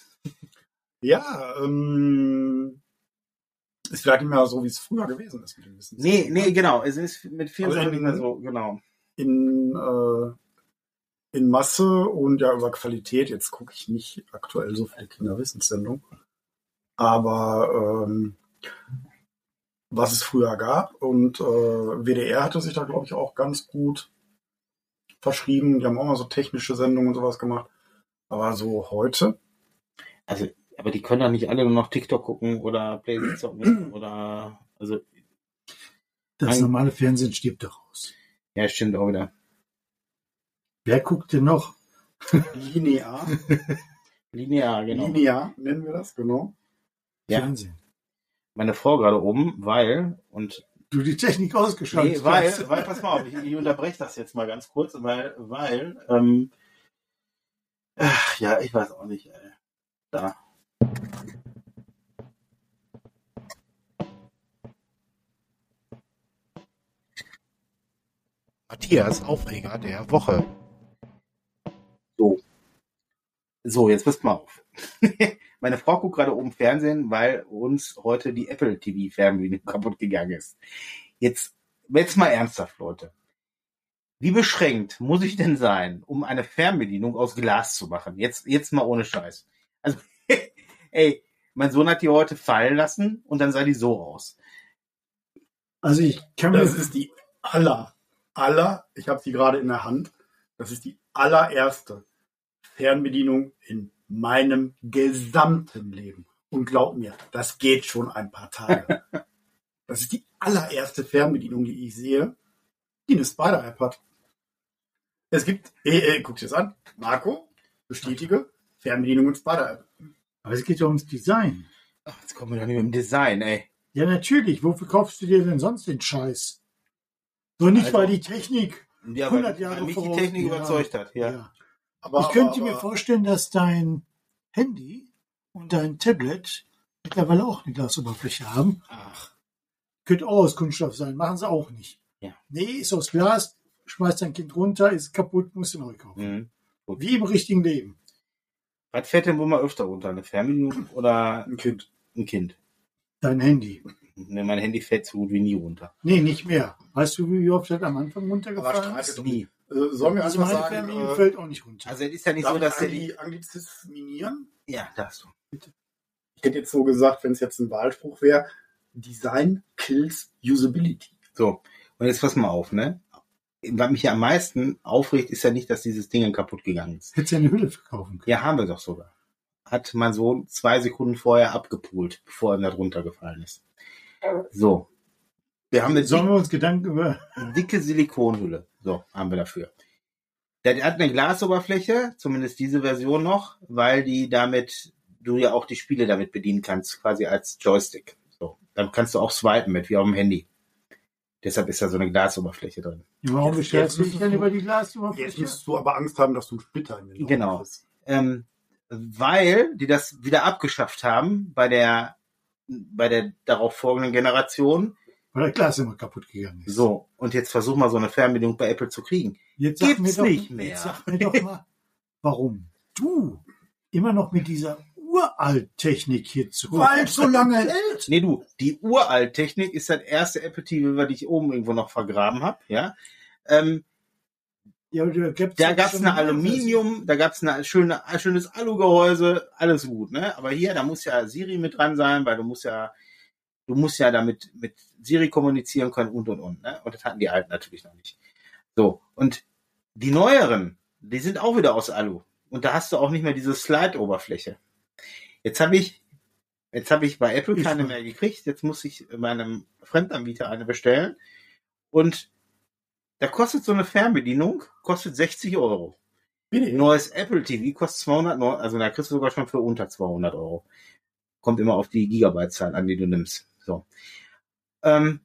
Ja, ähm, ist vielleicht nicht mehr so, wie es früher gewesen ist mit dem Wissen. Nee, nee, genau. Es ist mit vielen Also Sachen nicht mehr so, genau. in, äh, in Masse und ja über Qualität. Jetzt gucke ich nicht aktuell so viele Kinderwissenssendungen. Aber ähm, was es früher gab und äh, WDR hatte sich da, glaube ich, auch ganz gut verschrieben. Die haben auch mal so technische Sendungen und sowas gemacht. Aber so heute, Also, aber die können doch nicht alle nur noch TikTok gucken oder Playstation oder, also, Das Ein- normale Fernsehen stirbt doch aus. ja, stimmt auch wieder. Wer guckt denn noch? linear, Linear, genau. linear nennen wir das, genau. Ja. Fernsehen. Meine Frau gerade oben, weil, und Du die Technik ausgeschaltet Nee, weil, hast. weil, pass mal auf, ich, ich unterbreche das jetzt mal ganz kurz, weil, weil, ähm, ach, ja, ich weiß auch nicht, ey. Da. Matthias Aufreger der Woche. So, jetzt passt mal auf. Meine Frau guckt gerade oben Fernsehen, weil uns heute die Apple TV Fernbedienung kaputt gegangen ist. Jetzt, jetzt mal ernsthaft, Leute. Wie beschränkt muss ich denn sein, um eine Fernbedienung aus Glas zu machen? Jetzt, jetzt mal ohne Scheiß. Also, ey, mein Sohn hat die heute fallen lassen und dann sah die so aus. Also ich kann mir Das ist die aller, aller, ich habe sie gerade in der Hand, das ist die allererste Fernbedienung in meinem gesamten Leben. Und glaub mir, das geht schon ein paar Tage. Das ist die allererste Fernbedienung, die ich sehe, die eine Spider-App hat. Es gibt, äh, äh, guck dir das an, Marco, bestätige, Fernbedienung und Spider-App. Aber es geht ja ums Design. Ach, jetzt kommen wir doch nicht mit dem Design, ey. Ja, natürlich. Wofür kaufst du dir denn sonst den Scheiß? So nicht, Also- weil die Technik Ja, 100 weil- Jahre weil mich die Technik ja. überzeugt hat, ja. Ja. Aber, Ich könnte aber, mir vorstellen, dass dein Handy und dein Tablet mittlerweile auch eine Glasoberfläche haben. Ach, Könnte auch aus Kunststoff sein, machen sie auch nicht. Ja. Nee, ist aus Glas, schmeißt dein Kind runter, ist kaputt, musst du neu kaufen. mhm. Wie im richtigen Leben. Was fährt denn wohl mal öfter runter? Eine Fernbedienung oder ein Kind. ein Kind? Dein Handy. Ne, mein Handy fällt so gut wie nie runter. Nee, nicht mehr. Weißt du, wie oft das am Anfang Aber runtergefallen ist? Nie. Äh, sollen wir Also einfach meine sagen, äh, fällt auch nicht runter. Also es ist ja nicht darf so, dass der die... Angli Anglizisminieren? Ja, darfst du. Ich hätte jetzt so gesagt, wenn es jetzt ein Wahlspruch wäre, Design kills Usability. So, und jetzt pass mal auf, ne? Was mich ja am meisten aufregt, ist ja nicht, dass dieses Ding kaputt gegangen ist. Hättest ja eine Hülle verkaufen können. Ja, haben wir doch sogar. Hat mein Sohn zwei Sekunden vorher abgepult, bevor ihm da drunter gefallen ist. So. Wir haben eine Sollen wir uns Gedanken über dicke Silikonhülle. So, haben wir dafür. Der hat eine Glasoberfläche, zumindest diese Version noch, weil die damit, du ja auch die Spiele damit bedienen kannst, quasi als Joystick. So. Dann kannst du auch swipen mit, wie auf dem Handy. Deshalb ist da so eine Glasoberfläche drin. Warum Jetzt- beschwerst du jetzt dich denn über die Jetzt Glasoberfläche? müsstest du aber Angst haben, dass du einen Splitter in den Augen Genau. Ähm, weil die das wieder abgeschafft haben bei der, bei der darauf folgenden Generation. Weil das Glas immer kaputt gegangen ist. So. Und jetzt versuch mal so eine Fernbedienung bei Apple zu kriegen. Jetzt sag Gibt's mir doch, nicht mehr. Jetzt sag mir doch mal, warum du immer noch mit dieser Uralt-Technik hier zu Weil es so lange hält. Nee, du, die Uralt-Technik ist das erste Apple TV, was ich oben irgendwo noch vergraben habe, ja. Ähm, Ja, da gab's schon eine Aluminium, da gab's eine schöne, ein schönes Alugehäuse, alles gut, ne? Aber hier, da muss ja Siri mit dran sein, weil du musst ja, du musst ja damit mit Siri kommunizieren können und und und, ne? Und das hatten die alten natürlich noch nicht. So, und die neueren, die sind auch wieder aus Alu. Und da hast du auch nicht mehr diese Slide-Oberfläche. Jetzt habe ich, jetzt habe ich bei Apple keine mehr gekriegt. Jetzt muss ich meinem Fremdanbieter eine bestellen. Und da kostet so eine Fernbedienung, kostet 60 Euro. Ein neues Apple TV kostet 200, Neu- also da kriegst du sogar schon für unter 200 Euro. Kommt immer auf die Gigabyte-Zahl an, die du nimmst. So. Ähm,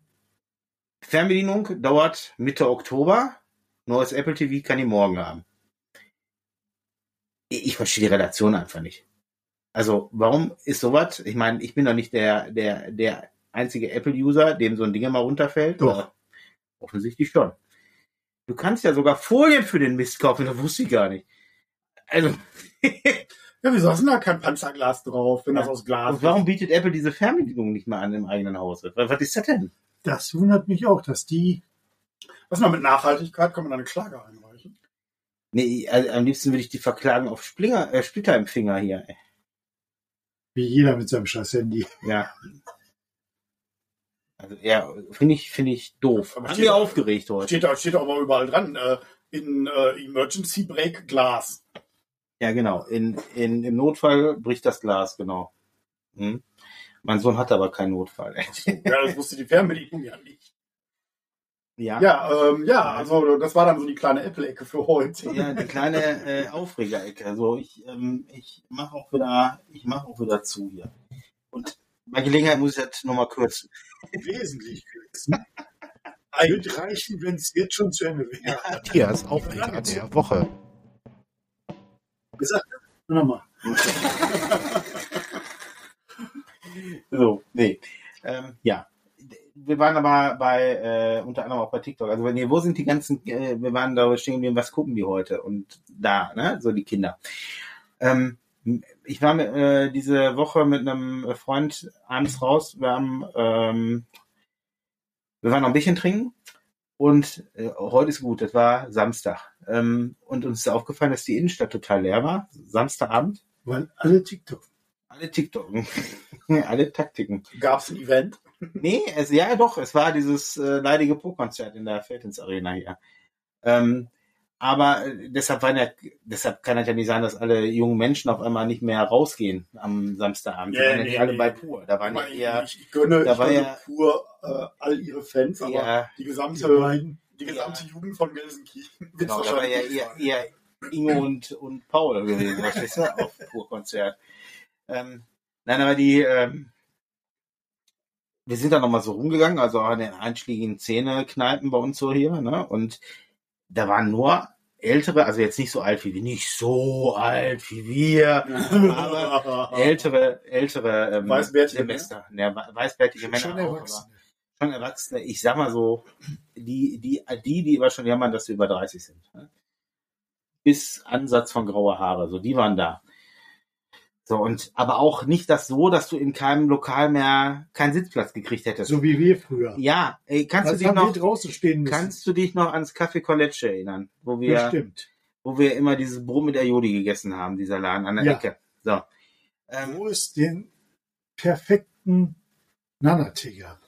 Fernbedienung dauert Mitte Oktober. Neues Apple TV kann ich morgen haben. Ich, verstehe die Relation einfach nicht. Also, warum ist sowas? Ich meine, ich bin doch nicht der, der, der einzige Apple-User, dem so ein Ding mal runterfällt. Doch. Offensichtlich schon. Du kannst ja sogar Folien für den Mist kaufen, das wusste ich gar nicht. Also, Ja, wieso hast du da kein Panzerglas drauf, wenn das Ja. aus Glas Und warum bietet Apple diese Fernbedienung nicht mal an im eigenen Haus? Was, ist das denn? Das wundert mich auch, dass die, ist? Was noch mit Nachhaltigkeit kann man da eine Klage einreichen? Nee, also am liebsten würde ich die verklagen auf Splinger, äh, Splitter im Finger hier. ey. wie jeder mit seinem scheiß Handy. Ja. Also ja, finde ich, finde ich doof. Aber Haben steht- aufgeregt heute. Steht steht aber überall dran, äh, in äh, Emergency Break Glas. Ja, genau. In, in, Im Notfall bricht das Glas, genau. Hm. Mein Sohn hatte aber keinen Notfall. Ja, das wusste die Fernbedienung ja nicht. ja. Ja, ähm, ja, also das war dann so die kleine Apple-Ecke für heute. Ja, die kleine äh, Aufregerecke. Also ich, ähm, ich mache auch wieder, ich mache auch wieder zu hier. Und bei Gelegenheit muss ich das nochmal kürzen. Wesentlich kürzen. Wird reichen, wenn es jetzt schon zu Ende wäre. Matthias Aufreger der Woche. Gesagt, nochmal. So, nee. Ähm, ja. Wir waren aber bei, äh, unter anderem auch bei TikTok. Also ihr, wo sind die ganzen, äh, wir waren da stehen geblieben, was gucken die heute? Und da, ne, so die Kinder. Ähm, ich war mit, äh, diese Woche mit einem Freund abends raus. Wir haben, ähm, wir waren noch ein bisschen trinken. Und äh, heute ist gut, das war Samstag. Ähm, und uns ist aufgefallen, dass die Innenstadt total leer war. Samstagabend. Weil alle TikTok. Alle TikToken. Alle Taktiken. Gab es ein Event? Nee, es, ja doch, es war dieses äh, leidige Pro-Konzert in der Feldins Arena hier. Ähm, aber äh, deshalb, waren ja, deshalb kann es ja nicht sein, dass alle jungen Menschen auf einmal nicht mehr rausgehen am Samstagabend. Die Ja, waren ja nee, nicht alle nee. bei Pur. Da waren ja Ich, eher, ich, ich gönne, da ich war gönne ja- pur äh, all ihre Fans, aber eher, die Die gesamte, die gesamte Jugend von Gelsenkirchen genau, da war ja eher, eher Ingo und, und Paul gewesen, verstehst du, auf Pur-Konzert. Ähm, nein, aber die, ähm, wir sind da nochmal so rumgegangen, also auch in den einschlägigen Zähne-Kneipen bei uns so hier, ne? Und da waren nur ältere, also jetzt nicht so alt wie wir, nicht so alt wie wir, aber ältere, ältere ähm, Weißbärtige Semester. Ja, weißbärtige Männer Schon auch, Erwachsene. schon Erwachsene. Ich sag mal so, die, die, die, die immer schon jammern, dass sie über 30 sind. Ne? Bis Ansatz von grauer Haare, so die waren da. So, und aber auch nicht das so, dass du in keinem Lokal mehr keinen Sitzplatz gekriegt hättest. So wie wir früher. Ja, ey, kannst Was du dich noch, draußen stehen müssen? kannst du dich noch ans Café Collecce erinnern, wo wir, Bestimmt. wo wir immer dieses Brot mit Aioli gegessen haben, dieser Laden an der Ja. Ecke. So. Ähm, Wo es den perfekten Nana-Tee gab.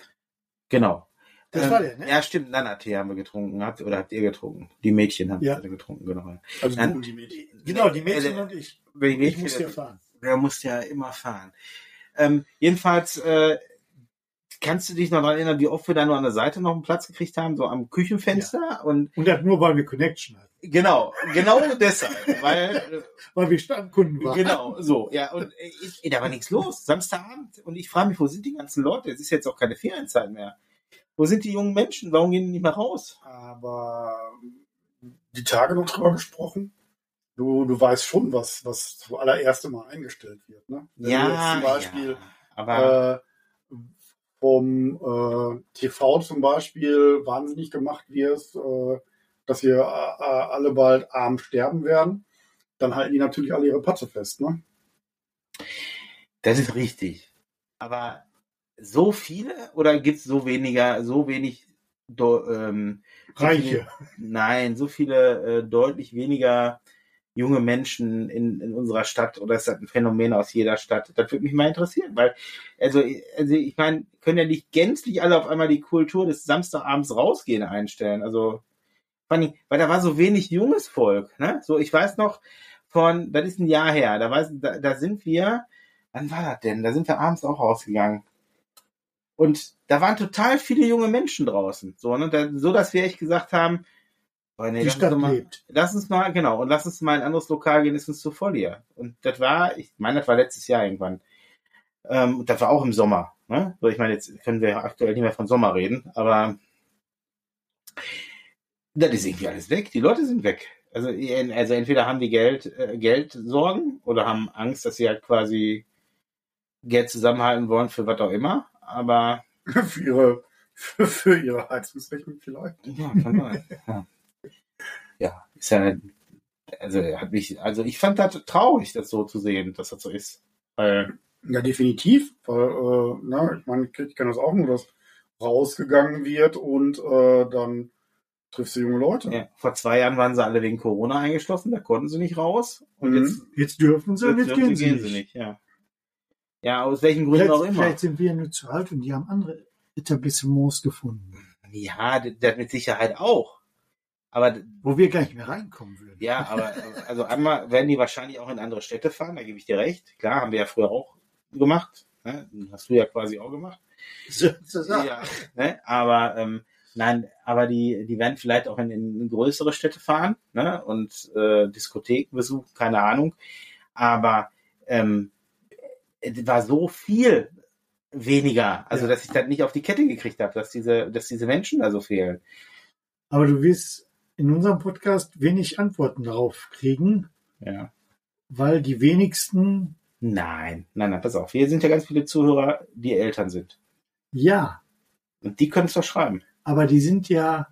genau. Das Ähm, war der, ne? Ja, stimmt, Nana-Tee haben wir getrunken. Habt, oder habt ihr getrunken? Die Mädchen haben Ja. alle getrunken, genau. Also und die Mädchen. Genau, die Mädchen Äh, und ich. die Ich Mädchen, musste ja fahren. Der muss ja immer fahren. Ähm, jedenfalls, äh, kannst du dich noch daran erinnern, wie oft wir da nur an der Seite noch einen Platz gekriegt haben, so am Küchenfenster? Und Und das nur, weil wir Connection hatten. genau, genau deshalb, weil, Weil wir Stammkunden äh, waren. genau, so, ja, und äh, ich, ey, da war nichts los, Samstagabend. Und ich frage mich, wo sind die ganzen Leute? Es ist jetzt auch keine Ferienzeit mehr. Wo sind die jungen Menschen? Warum gehen die nicht mehr raus? Aber die Tage noch drüber gesprochen. Du, du weißt schon, was, was zuallererst mal eingestellt wird. Ne? Wenn du jetzt zum Beispiel ja, aber äh, vom äh, TV zum Beispiel wahnsinnig gemacht wirst, äh, dass wir äh, alle bald arm sterben werden, dann halten die natürlich alle ihre Patze fest. Ne? Das ist richtig. Aber so viele oder gibt's so weniger, so wenig do, ähm, so Reiche. Viele, nein, so viele äh, deutlich weniger junge Menschen in, in unserer Stadt oder ist das ein Phänomen aus jeder Stadt? Das würde mich mal interessieren, weil, also, also ich meine, können ja nicht gänzlich alle auf einmal die Kultur des Samstagabends rausgehen einstellen. Also, fand weil da war so wenig junges Volk, ne? So, ich weiß noch von, das ist ein Jahr her, da, weiß, da, da sind wir, wann war das denn? Da sind wir abends auch rausgegangen. Und da waren total viele junge Menschen draußen. So, ne? Da, so dass wir echt gesagt haben, oh, nee, Die lass, Stadt uns mal, lebt. lass uns mal, genau, und lass uns mal in ein anderes Lokal gehen, ist uns zu hier. Und das war, ich meine, das war letztes Jahr irgendwann. Ähm, und das war auch im Sommer. Ne? So, ich meine, jetzt können wir aktuell nicht mehr von Sommer reden, aber das ist irgendwie alles weg. Die Leute sind weg. Also, also entweder haben die Geld, äh, Geldsorgen oder haben Angst, dass sie halt quasi Geld zusammenhalten wollen für was auch immer. Aber für, ihre, für, für ihre Heizungsrechnung vielleicht. ja, kann sein. ja. Ja, ist ja Also hat mich, also ich fand das traurig, das so zu sehen, dass das so ist. Weil, Ja, definitiv. Weil, äh, na, ich meine, ich kenne das auch nur, dass rausgegangen wird und äh, dann triffst du junge Leute. ja, vor zwei Jahren waren sie alle wegen Corona eingeschlossen, da konnten sie nicht raus. Und Mhm. jetzt, Jetzt dürfen sie, jetzt jetzt dürfen gehen sie, gehen sie nicht. Ja. ja, aus welchen Gründen auch Vielleicht, immer. vielleicht sind wir nur zu alt und die haben andere Etablissements gefunden, Ja, das mit Sicherheit auch. Aber wo wir gar nicht mehr reinkommen würden. ja, aber also einmal werden die wahrscheinlich auch in andere Städte fahren, da gebe ich dir recht. Klar, haben wir ja früher auch gemacht. Ne? Hast du ja quasi auch gemacht. So. Ja, ne? Aber ähm, nein, aber die, die werden vielleicht auch in, in größere Städte fahren, ne? Und äh, Diskotheken besuchen, keine Ahnung. Aber ähm, es war so viel weniger, also Ja. dass ich das nicht auf die Kette gekriegt habe, dass diese, dass diese Menschen da so fehlen. Aber du wirst in unserem Podcast wenig Antworten darauf kriegen, Ja. weil die wenigsten, Nein, nein, nein, pass auf. Hier sind ja ganz viele Zuhörer, die Eltern sind. ja, Und die können es doch schreiben. aber die sind ja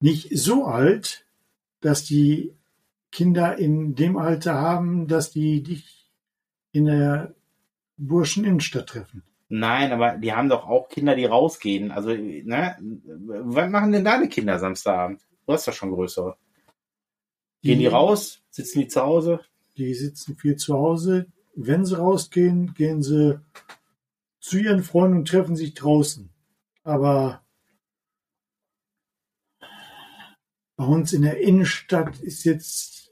nicht so alt, dass die Kinder in dem Alter haben, dass die dich in der Burschen Innenstadt treffen. Nein, aber die haben doch auch Kinder, die rausgehen. Also, ne? Was machen denn deine Kinder Samstagabend? Du hast doch schon größere. Gehen die raus? Sitzen die zu Hause? Die sitzen viel zu Hause. Wenn sie rausgehen, gehen sie zu ihren Freunden und treffen sich draußen. Aber bei uns in der Innenstadt ist jetzt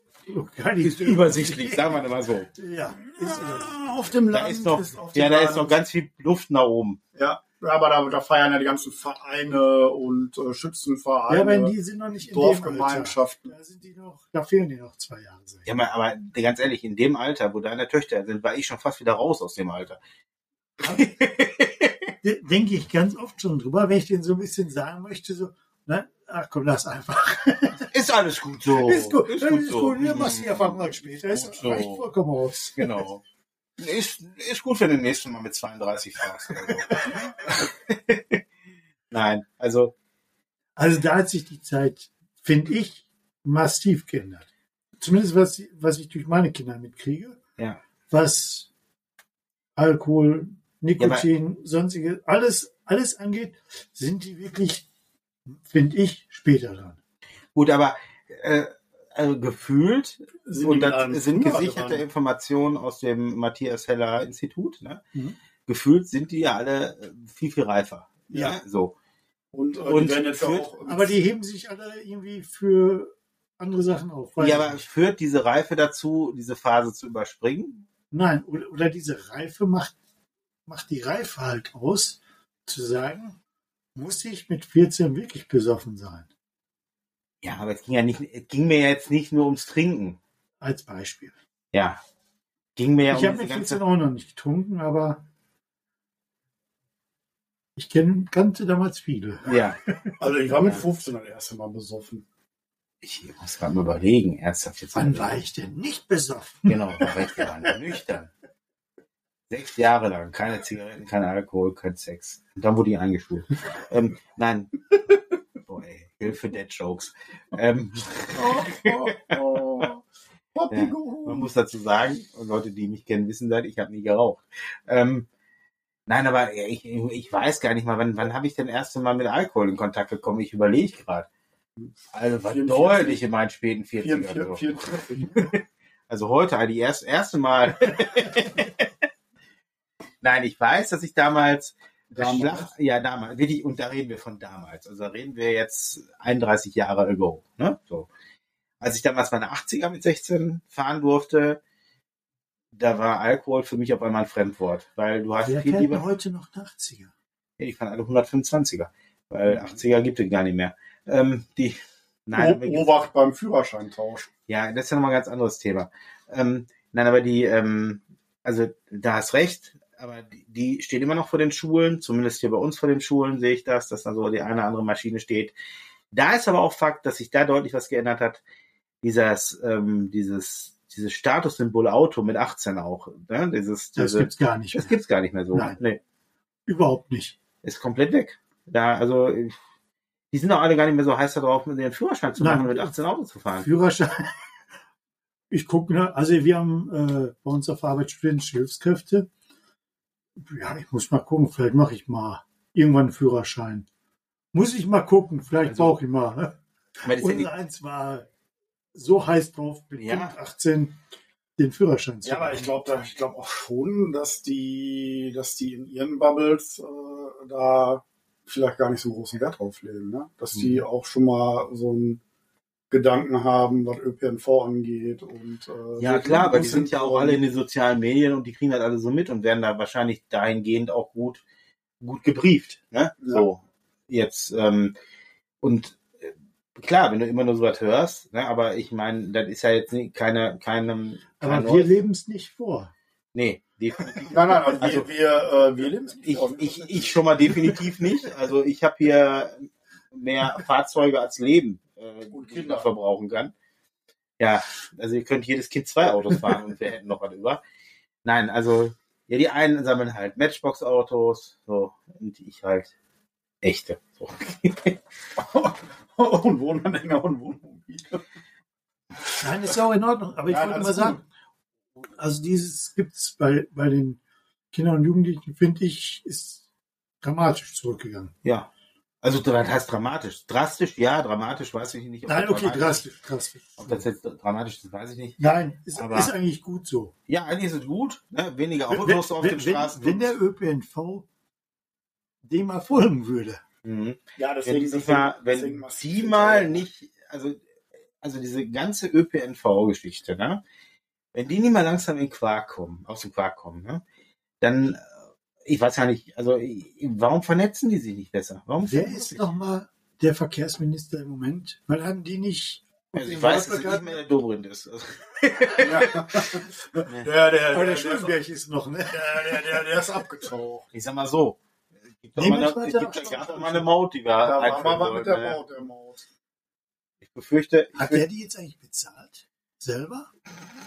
gar nicht übersichtlich, sagen wir mal so. Ja, ist, Auf dem Da Land ist noch, auf dem ja, da ist noch ganz viel Luft nach oben. Ja, aber da, da feiern ja die ganzen Vereine und äh, Schützenvereine, ja, aber die sind noch nicht in. Dorfgemeinschaften. Da sind die noch, da fehlen die noch zwei Jahre. Ja, aber, aber ganz ehrlich, in dem Alter, wo deine Töchter sind, war ich schon fast wieder raus aus dem Alter. De- Denke ich ganz oft schon drüber, wenn ich denen so ein bisschen sagen möchte, so, ne, ach komm, lass einfach. Ist alles gut so. ist gut, Ist ist gut gut, so. gut. Wir machen die Erfahrung mal später. Ist Gut so. reicht vollkommen aus. Genau. Ist, ist gut, wenn du nächstes Mal mit 32 fragst. Oder so. Nein, also Also da hat sich die Zeit, finde ich, massiv geändert. Zumindest was, was ich durch meine Kinder mitkriege. Ja. Was Alkohol, Nikotin, sonstige, alles, alles angeht, sind die wirklich, finde ich, später dran. gut, aber äh, also gefühlt Sind und die das sind gesicherte dran? Informationen aus dem Matthias Heller Institut. Ne? Mhm. Gefühlt sind die ja alle äh, viel, viel reifer. Ja. Ne? So. Und, äh, Und die ja führt- auch. Aber die heben sich alle irgendwie für andere Sachen auf. Ja, aber führt diese Reife dazu, diese Phase zu überspringen? Nein, oder, oder diese Reife macht, macht die Reife halt aus, zu sagen, muss ich mit 14 wirklich besoffen sein? Ja, aber es ging ja nicht, es ging mir jetzt nicht nur ums Trinken. Als Beispiel. Ja. Ging mir ja ich um habe 14 ganze. auch noch nicht getrunken, aber ich kenn, kannte damals viele. Ja. Also ich war mit 15 das erste Mal besoffen. Ich muss gerade mal überlegen, ernsthaft jetzt. Wann war ich denn nicht besoffen? Genau, da war ich gerade nüchtern. Sechs Jahre lang, keine Zigaretten, kein Alkohol, kein Sex. Und dann wurde ich eingeschult. ähm, nein. Hilfe Dead Jokes. Ähm, Oh, oh, oh. Ja, man muss dazu sagen, Leute, die mich kennen, wissen das, ich habe nie geraucht. Ähm, nein, aber ich, ich weiß gar nicht mal, wann, wann habe ich denn erst Mal mit Alkohol in Kontakt gekommen? Ich überlege gerade. Also war 44. deutlich in meinen späten 40ern. 44, So. 44. Also heute, die erst, erste Mal. Nein, ich weiß, dass ich damals, Damals? Ja, damals, wirklich, und da reden wir von damals. Also da reden wir jetzt 31 Jahre ago, ne? So. Als ich damals meine 80er mit 16 fahren durfte, da war Alkohol für mich auf einmal ein Fremdwort, weil du hast Wer viel lieber, heute noch 80er? Ja, ich fand alle 125er, weil 80er gibt es gar nicht mehr. Ähm, die, nein, Obacht beim Führerscheintausch. ja, das ist ja nochmal ein ganz anderes Thema. Ähm, nein, aber die, ähm, also da hast recht, aber die, stehen immer noch vor den Schulen, zumindest hier bei uns vor den Schulen sehe ich das, dass da so die eine oder andere Maschine steht. Da ist aber auch Fakt, dass sich da deutlich was geändert hat. Dieses, ähm, dieses, dieses Statussymbol Auto mit 18 auch. Ne? Dieses, Das diese, gibt's gar nicht das mehr. gibt's gar nicht mehr so. Nein. Nee, Überhaupt nicht. ist komplett weg. Da, also, die sind auch alle gar nicht mehr so heiß darauf, mit ihren Führerschein zu Nein. machen und mit 18 Auto zu fahren. Führerschein, Ich gucke, ne, also wir haben äh, bei uns auf Arbeit studentische Hilfskräfte. Ja, ich muss mal gucken, vielleicht mache ich mal irgendwann einen Führerschein. Muss ich mal gucken, vielleicht Also, brauche ich mal. ne? Ist ja eins war so heiß drauf, mit Ja. Punkt 18 den Führerschein zu Ja, aber ich glaube ich glaube auch schon, dass die, dass die in ihren Bubbles äh, da vielleicht gar nicht so großen Wert drauf legen, ne? Dass die Mhm. auch schon mal so einen Gedanken haben, was ÖPNV angeht und äh, Ja, klar, aber die sind ja auch alle in den sozialen Medien und die kriegen das alle so mit und werden da wahrscheinlich dahingehend auch gut, gut gebrieft. Ne? Ja. So, jetzt. Ähm, und äh, klar, wenn du immer nur so was hörst, ne, aber ich meine, das ist ja jetzt keine, keinem. Aber kein wir leben es nicht vor. Nee, definitiv. Nein, nein, also, Also- wir, wir, äh, wir leben es nicht Ich, aus. ich, ich schon mal definitiv nicht. Also ich habe hier mehr Fahrzeuge als Leben, äh, Und die Kinder. verbrauchen kann. Ja, also ihr könnt jedes Kind zwei Autos fahren und wir hätten noch was über. Nein, also ja, die einen sammeln halt Matchbox-Autos, so und ich halt echte. So. und Wohnanhänger und Wohnmobile. Nein, ist ja auch in Ordnung. Aber ich Nein, wollte mal sagen, also dieses gibt's bei, bei den Kindern und Jugendlichen, finde ich, ist dramatisch zurückgegangen. ja. Also das heißt dramatisch. Drastisch, ja, dramatisch weiß ich nicht. ob Nein, okay, drastisch, drastisch. Ob das jetzt dramatisch ist, weiß ich nicht. Nein, ist, Aber- ist eigentlich gut so. Ja, eigentlich ist es gut. Ne? Weniger Wenn, Autos auf den wenn, Straßen. wenn, wenn der ÖPNV dem mal folgen würde. mhm. Ja, wenn deswegen, sich deswegen- mal, deswegen wenn sie mal nicht, also, also diese ganze ÖPNV-Geschichte, ne? Wenn die nicht mal langsam in Quark kommen, aus dem Quark kommen, ne? Dann, ich weiß ja nicht, also, warum vernetzen die sich nicht besser? Warum Wer ist nochmal der Verkehrsminister im Moment? Weil haben die nicht. Also ich weiß, dass es Wahlplakaten- nicht mehr der Dobrindt ist. Also, Ja. der, der, der, Aber der der, Schulberg ist noch, ne? der, der, der, der ist abgetaucht. ich sag mal so. Es gibt doch mal eine, er Maut, die wir Da war mal mit der ne? Maut, der Maut. Ich befürchte, ich Hat der die jetzt eigentlich bezahlt? Selber?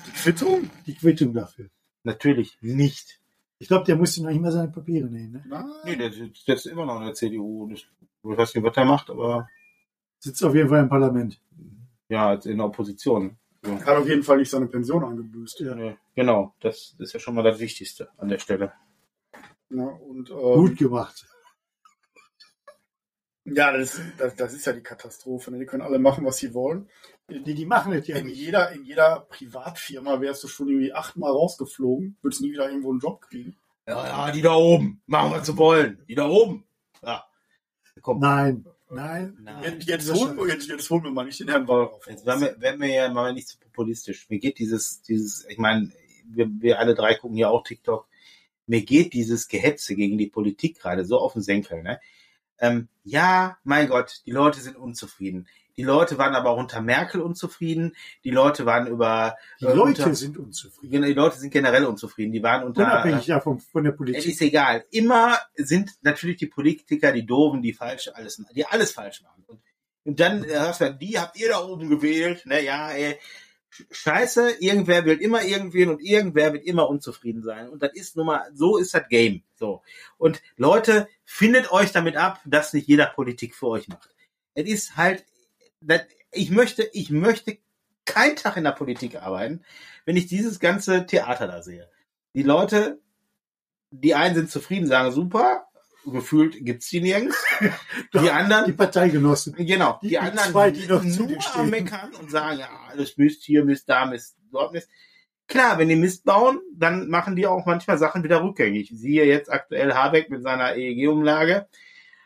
Die Quittung? Die Quittung dafür. natürlich nicht. Ich glaube, der musste noch nicht mal seine Papiere nehmen. Ne? Nein. Nee, der sitzt immer noch in der CDU. Ich weiß nicht, was er macht, aber Sitzt auf jeden Fall im Parlament. ja, in der Opposition. So. Hat auf jeden Fall nicht seine Pension angebüßt. Ja. Nee, genau, das ist ja schon mal das Wichtigste an der Stelle. Ja, und, ähm, Gut gemacht. Ja, das, das, das ist ja die Katastrophe. Ne? Die können alle machen, was sie wollen. Die, die machen das ja In nicht. jeder, in jeder Privatfirma wärst du schon irgendwie achtmal rausgeflogen, würdest nie wieder irgendwo einen Job kriegen. Ja, ja, die da oben. Machen, was sie wollen. Die da oben. Ja. Komm. Nein, nein. Nein. Jetzt, jetzt, holen wir, jetzt, jetzt holen wir mal nicht den Herrn Wallraff. Jetzt werden wir, werden wir ja mal nicht zu populistisch. Mir geht dieses, dieses, ich meine, wir, wir alle drei gucken ja auch TikTok. Mir geht dieses Gehetze gegen die Politik gerade so auf den Senkel, ne? Ähm, ja, mein Gott, die Leute sind unzufrieden. Die Leute waren aber auch unter Merkel unzufrieden. Die Leute waren über, Die äh, Leute unter, sind unzufrieden. Die Leute sind generell unzufrieden. Die waren unter, Unabhängig davon von der Es Politik. ist egal. Immer sind natürlich die Politiker die Doofen, die falsch alles, die alles falsch machen. Und, und dann äh, hörst du, die habt ihr da oben gewählt. Ne, ja, ey. Sch- Scheiße, irgendwer will immer irgendwen und irgendwer wird immer unzufrieden sein. Und das ist nun mal, so ist das Game. So. Und Leute, findet euch damit ab, dass nicht jeder Politik für euch macht. Es ist halt, ich möchte, ich möchte keinen Tag in der Politik arbeiten, wenn ich dieses ganze Theater da sehe. Die Leute die einen sind zufrieden, sagen super, gefühlt gibt's die nirgends. Die Die anderen, Parteigenossen. genau, die- die, die anderen zwei, die noch nur am meckern und sagen, ja, alles Mist hier, Mist da, Mist dort, Mist. Klar, wenn die Mist bauen, dann machen die auch manchmal Sachen wieder rückgängig. Siehe jetzt aktuell Habeck mit seiner EEG-Umlage.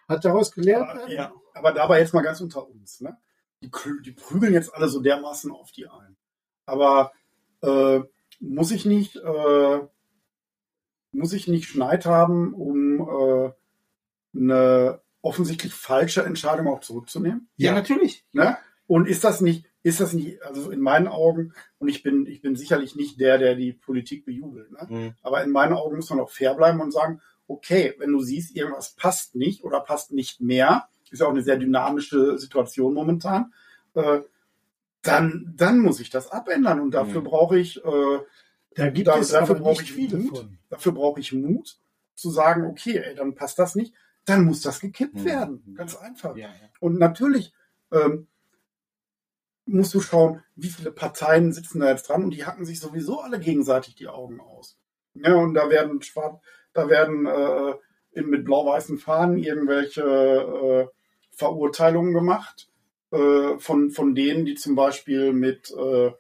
Hat daraus gelernt? Aber, ja, aber dabei jetzt mal ganz unter uns. Ne? Die, die prügeln jetzt alle so dermaßen auf die ein. Aber äh, muss ich nicht, äh, muss ich nicht Schneid haben, um äh, eine offensichtlich falsche Entscheidung auch zurückzunehmen? Ja, natürlich. Ne? Und ist das nicht, ist das nicht, also in meinen Augen, und ich bin, ich bin sicherlich nicht der, der die Politik bejubelt, ne? Mhm. aber in meinen Augen muss man auch fair bleiben und sagen, okay, wenn du siehst, irgendwas passt nicht oder passt nicht mehr, ist ja auch eine sehr dynamische Situation momentan, äh, dann, dann muss ich das abändern und dafür Mhm. brauche ich, äh, Da gibt da, es dafür brauche ich Mut. von. Dafür brauche ich Mut zu sagen, okay, ey, dann passt das nicht, dann muss das gekippt Mhm. werden. Ganz einfach. Ja, ja. Und natürlich ähm, musst du schauen, wie viele Parteien sitzen da jetzt dran und die hacken sich sowieso alle gegenseitig die Augen aus. Ja, und da werden schwarz, da werden äh, in, mit blau-weißen Fahnen irgendwelche äh, Verurteilungen gemacht äh, von, von denen, die zum Beispiel mit, äh,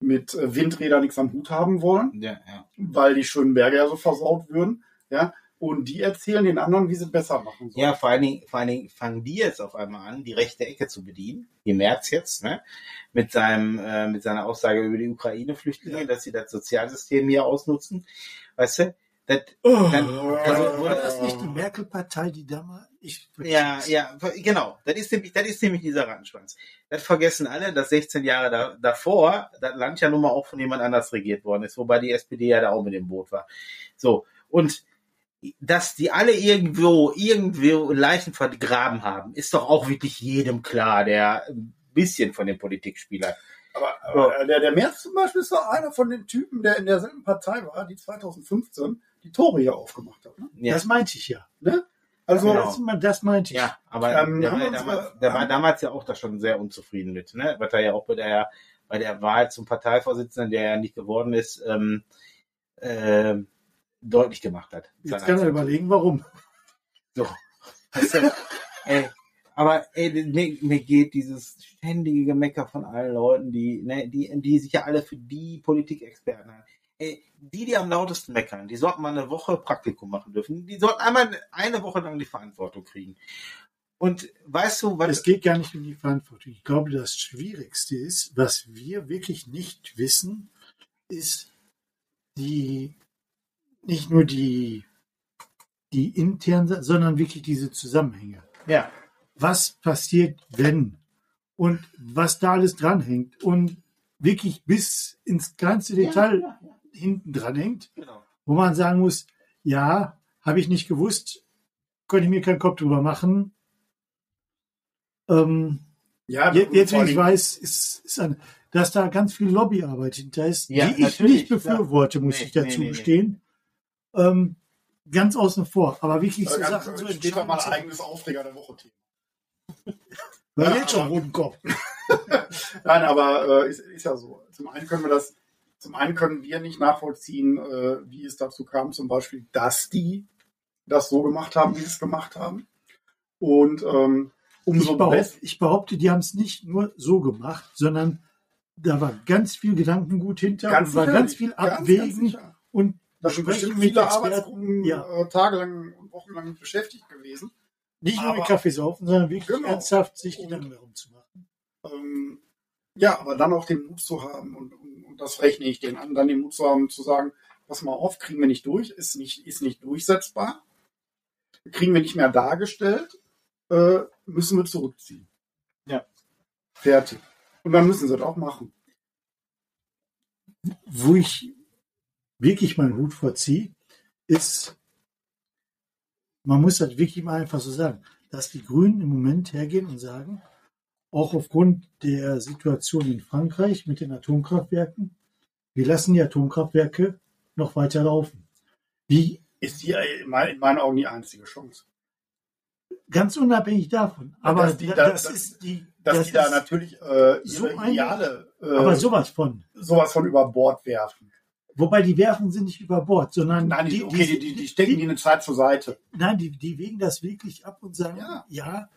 mit Windrädern nichts am Hut haben wollen, Ja, ja. weil die schönen Berge ja so versaut würden. Ja, und die erzählen den anderen, wie sie besser machen sollen. Ja, vor allen, Dingen, vor allen Dingen fangen die jetzt auf einmal an, die rechte Ecke zu bedienen. Wie Merz jetzt, ne? Mit seinem, äh, mit seiner Aussage über die Ukraine-Flüchtlinge, dass sie das Sozialsystem hier ausnutzen. Weißt du? Das, dann, also, War oder, das nicht die Merkel-Partei, die damals... Ich, ja, ja, genau. Das ist nämlich, das ist nämlich dieser Rattenschwanz. Das vergessen alle, dass 16 Jahre da, davor das Land ja nun mal auch von jemand anders regiert worden ist, wobei die SPD ja da auch mit dem Boot war. So. Und dass die alle irgendwo, irgendwo Leichen vergraben haben, ist doch auch wirklich jedem klar, der ein bisschen von den Politikspielern. Aber, aber der, der Merz zum Beispiel ist doch einer von den Typen, der in derselben Partei war, die 2015 die Tore hier aufgemacht hat. Ne? Ja, Das meinte ich ja. Ne? Also, Genau. Das, das meinte ich. ja aber Ähm, der, war damals, der war damals ja auch da schon sehr unzufrieden mit, ne? Was er ja auch bei der, bei der Wahl zum Parteivorsitzenden, der ja nicht geworden ist, ähm, ähm, deutlich gemacht hat. Jetzt kann er überlegen, warum. So. Du, ey, aber ey, mir, mir geht dieses ständige Gemecker von allen Leuten, die, ne, die, die sich ja alle für die Politikexperten halten. Ey, die, die am lautesten meckern, die sollten mal eine Woche Praktikum machen dürfen. Die sollten einmal eine Woche lang die Verantwortung kriegen. Und weißt du, was Es geht gar nicht um die Verantwortung. Ich glaube, das Schwierigste ist, was wir wirklich nicht wissen, ist die, nicht nur die, die internen, sondern wirklich diese Zusammenhänge. ja, Was passiert, wenn? Und was da alles dranhängt. Und wirklich bis ins kleinste Detail hinten dran hängt, genau. wo man sagen muss, ja, habe ich nicht gewusst, konnte ich mir keinen Kopf drüber machen. Ähm, ja, Je- Jetzt, wenn ich weiß, ist, ist ein, dass da ganz viel Lobbyarbeit hinter ist, Ja, die ich nicht befürworte, muss Nee, ich dazu nee, nee, gestehen. Ähm, ganz außen vor. Aber wirklich so ganz- Sachen so steht doch mal ein eigenes Aufreger der Woche Thema. Weil Ja, jetzt schon roten Kopf. Nein, aber äh, ist, ist ja so. Zum einen können wir das, zum einen können wir nicht nachvollziehen, äh, wie es dazu kam, zum Beispiel, dass die das so gemacht haben, wie sie es gemacht haben. Und ähm, Ich umso behaupte, besser. ich behaupte, die haben es nicht nur so gemacht, sondern da war ganz viel Gedankengut hinter und war ganz viel Abwägen und Da sind bestimmt viele Experten, Arbeitsgruppen ja. äh, tagelang und wochenlang beschäftigt gewesen. nicht nur mit Aber- Kaffee saufen, sondern wirklich Genau. ernsthaft sich Gedanken darum zu machen. Ähm, ja, aber dann auch den Mut zu haben und, und, und das rechne ich denen an, dann den Mut zu haben, zu sagen, pass mal auf, kriegen wir nicht durch, ist nicht, ist nicht durchsetzbar, kriegen wir nicht mehr dargestellt, äh, müssen wir zurückziehen. Ja. Fertig. Und dann müssen sie das auch machen. wo ich wirklich meinen Hut vorziehe, ist, man muss das wirklich mal einfach so sagen, dass die Grünen im Moment hergehen und sagen, auch aufgrund der Situation in Frankreich mit den Atomkraftwerken, wir lassen die Atomkraftwerke noch weiter laufen. Wie Ist die in mein- in meinen Augen die einzige Chance. ganz unabhängig davon. Aber dass die da- da- das dass- ist die, Dass das die da natürlich äh, so Ideale äh, aber sowas von. sowas von über Bord werfen. Wobei die werfen sie nicht über Bord, sondern Nein, die, okay, die, die, die stecken die eine Zeit zur Seite. Nein, die, die wägen das wirklich ab und sagen, Ja. ja.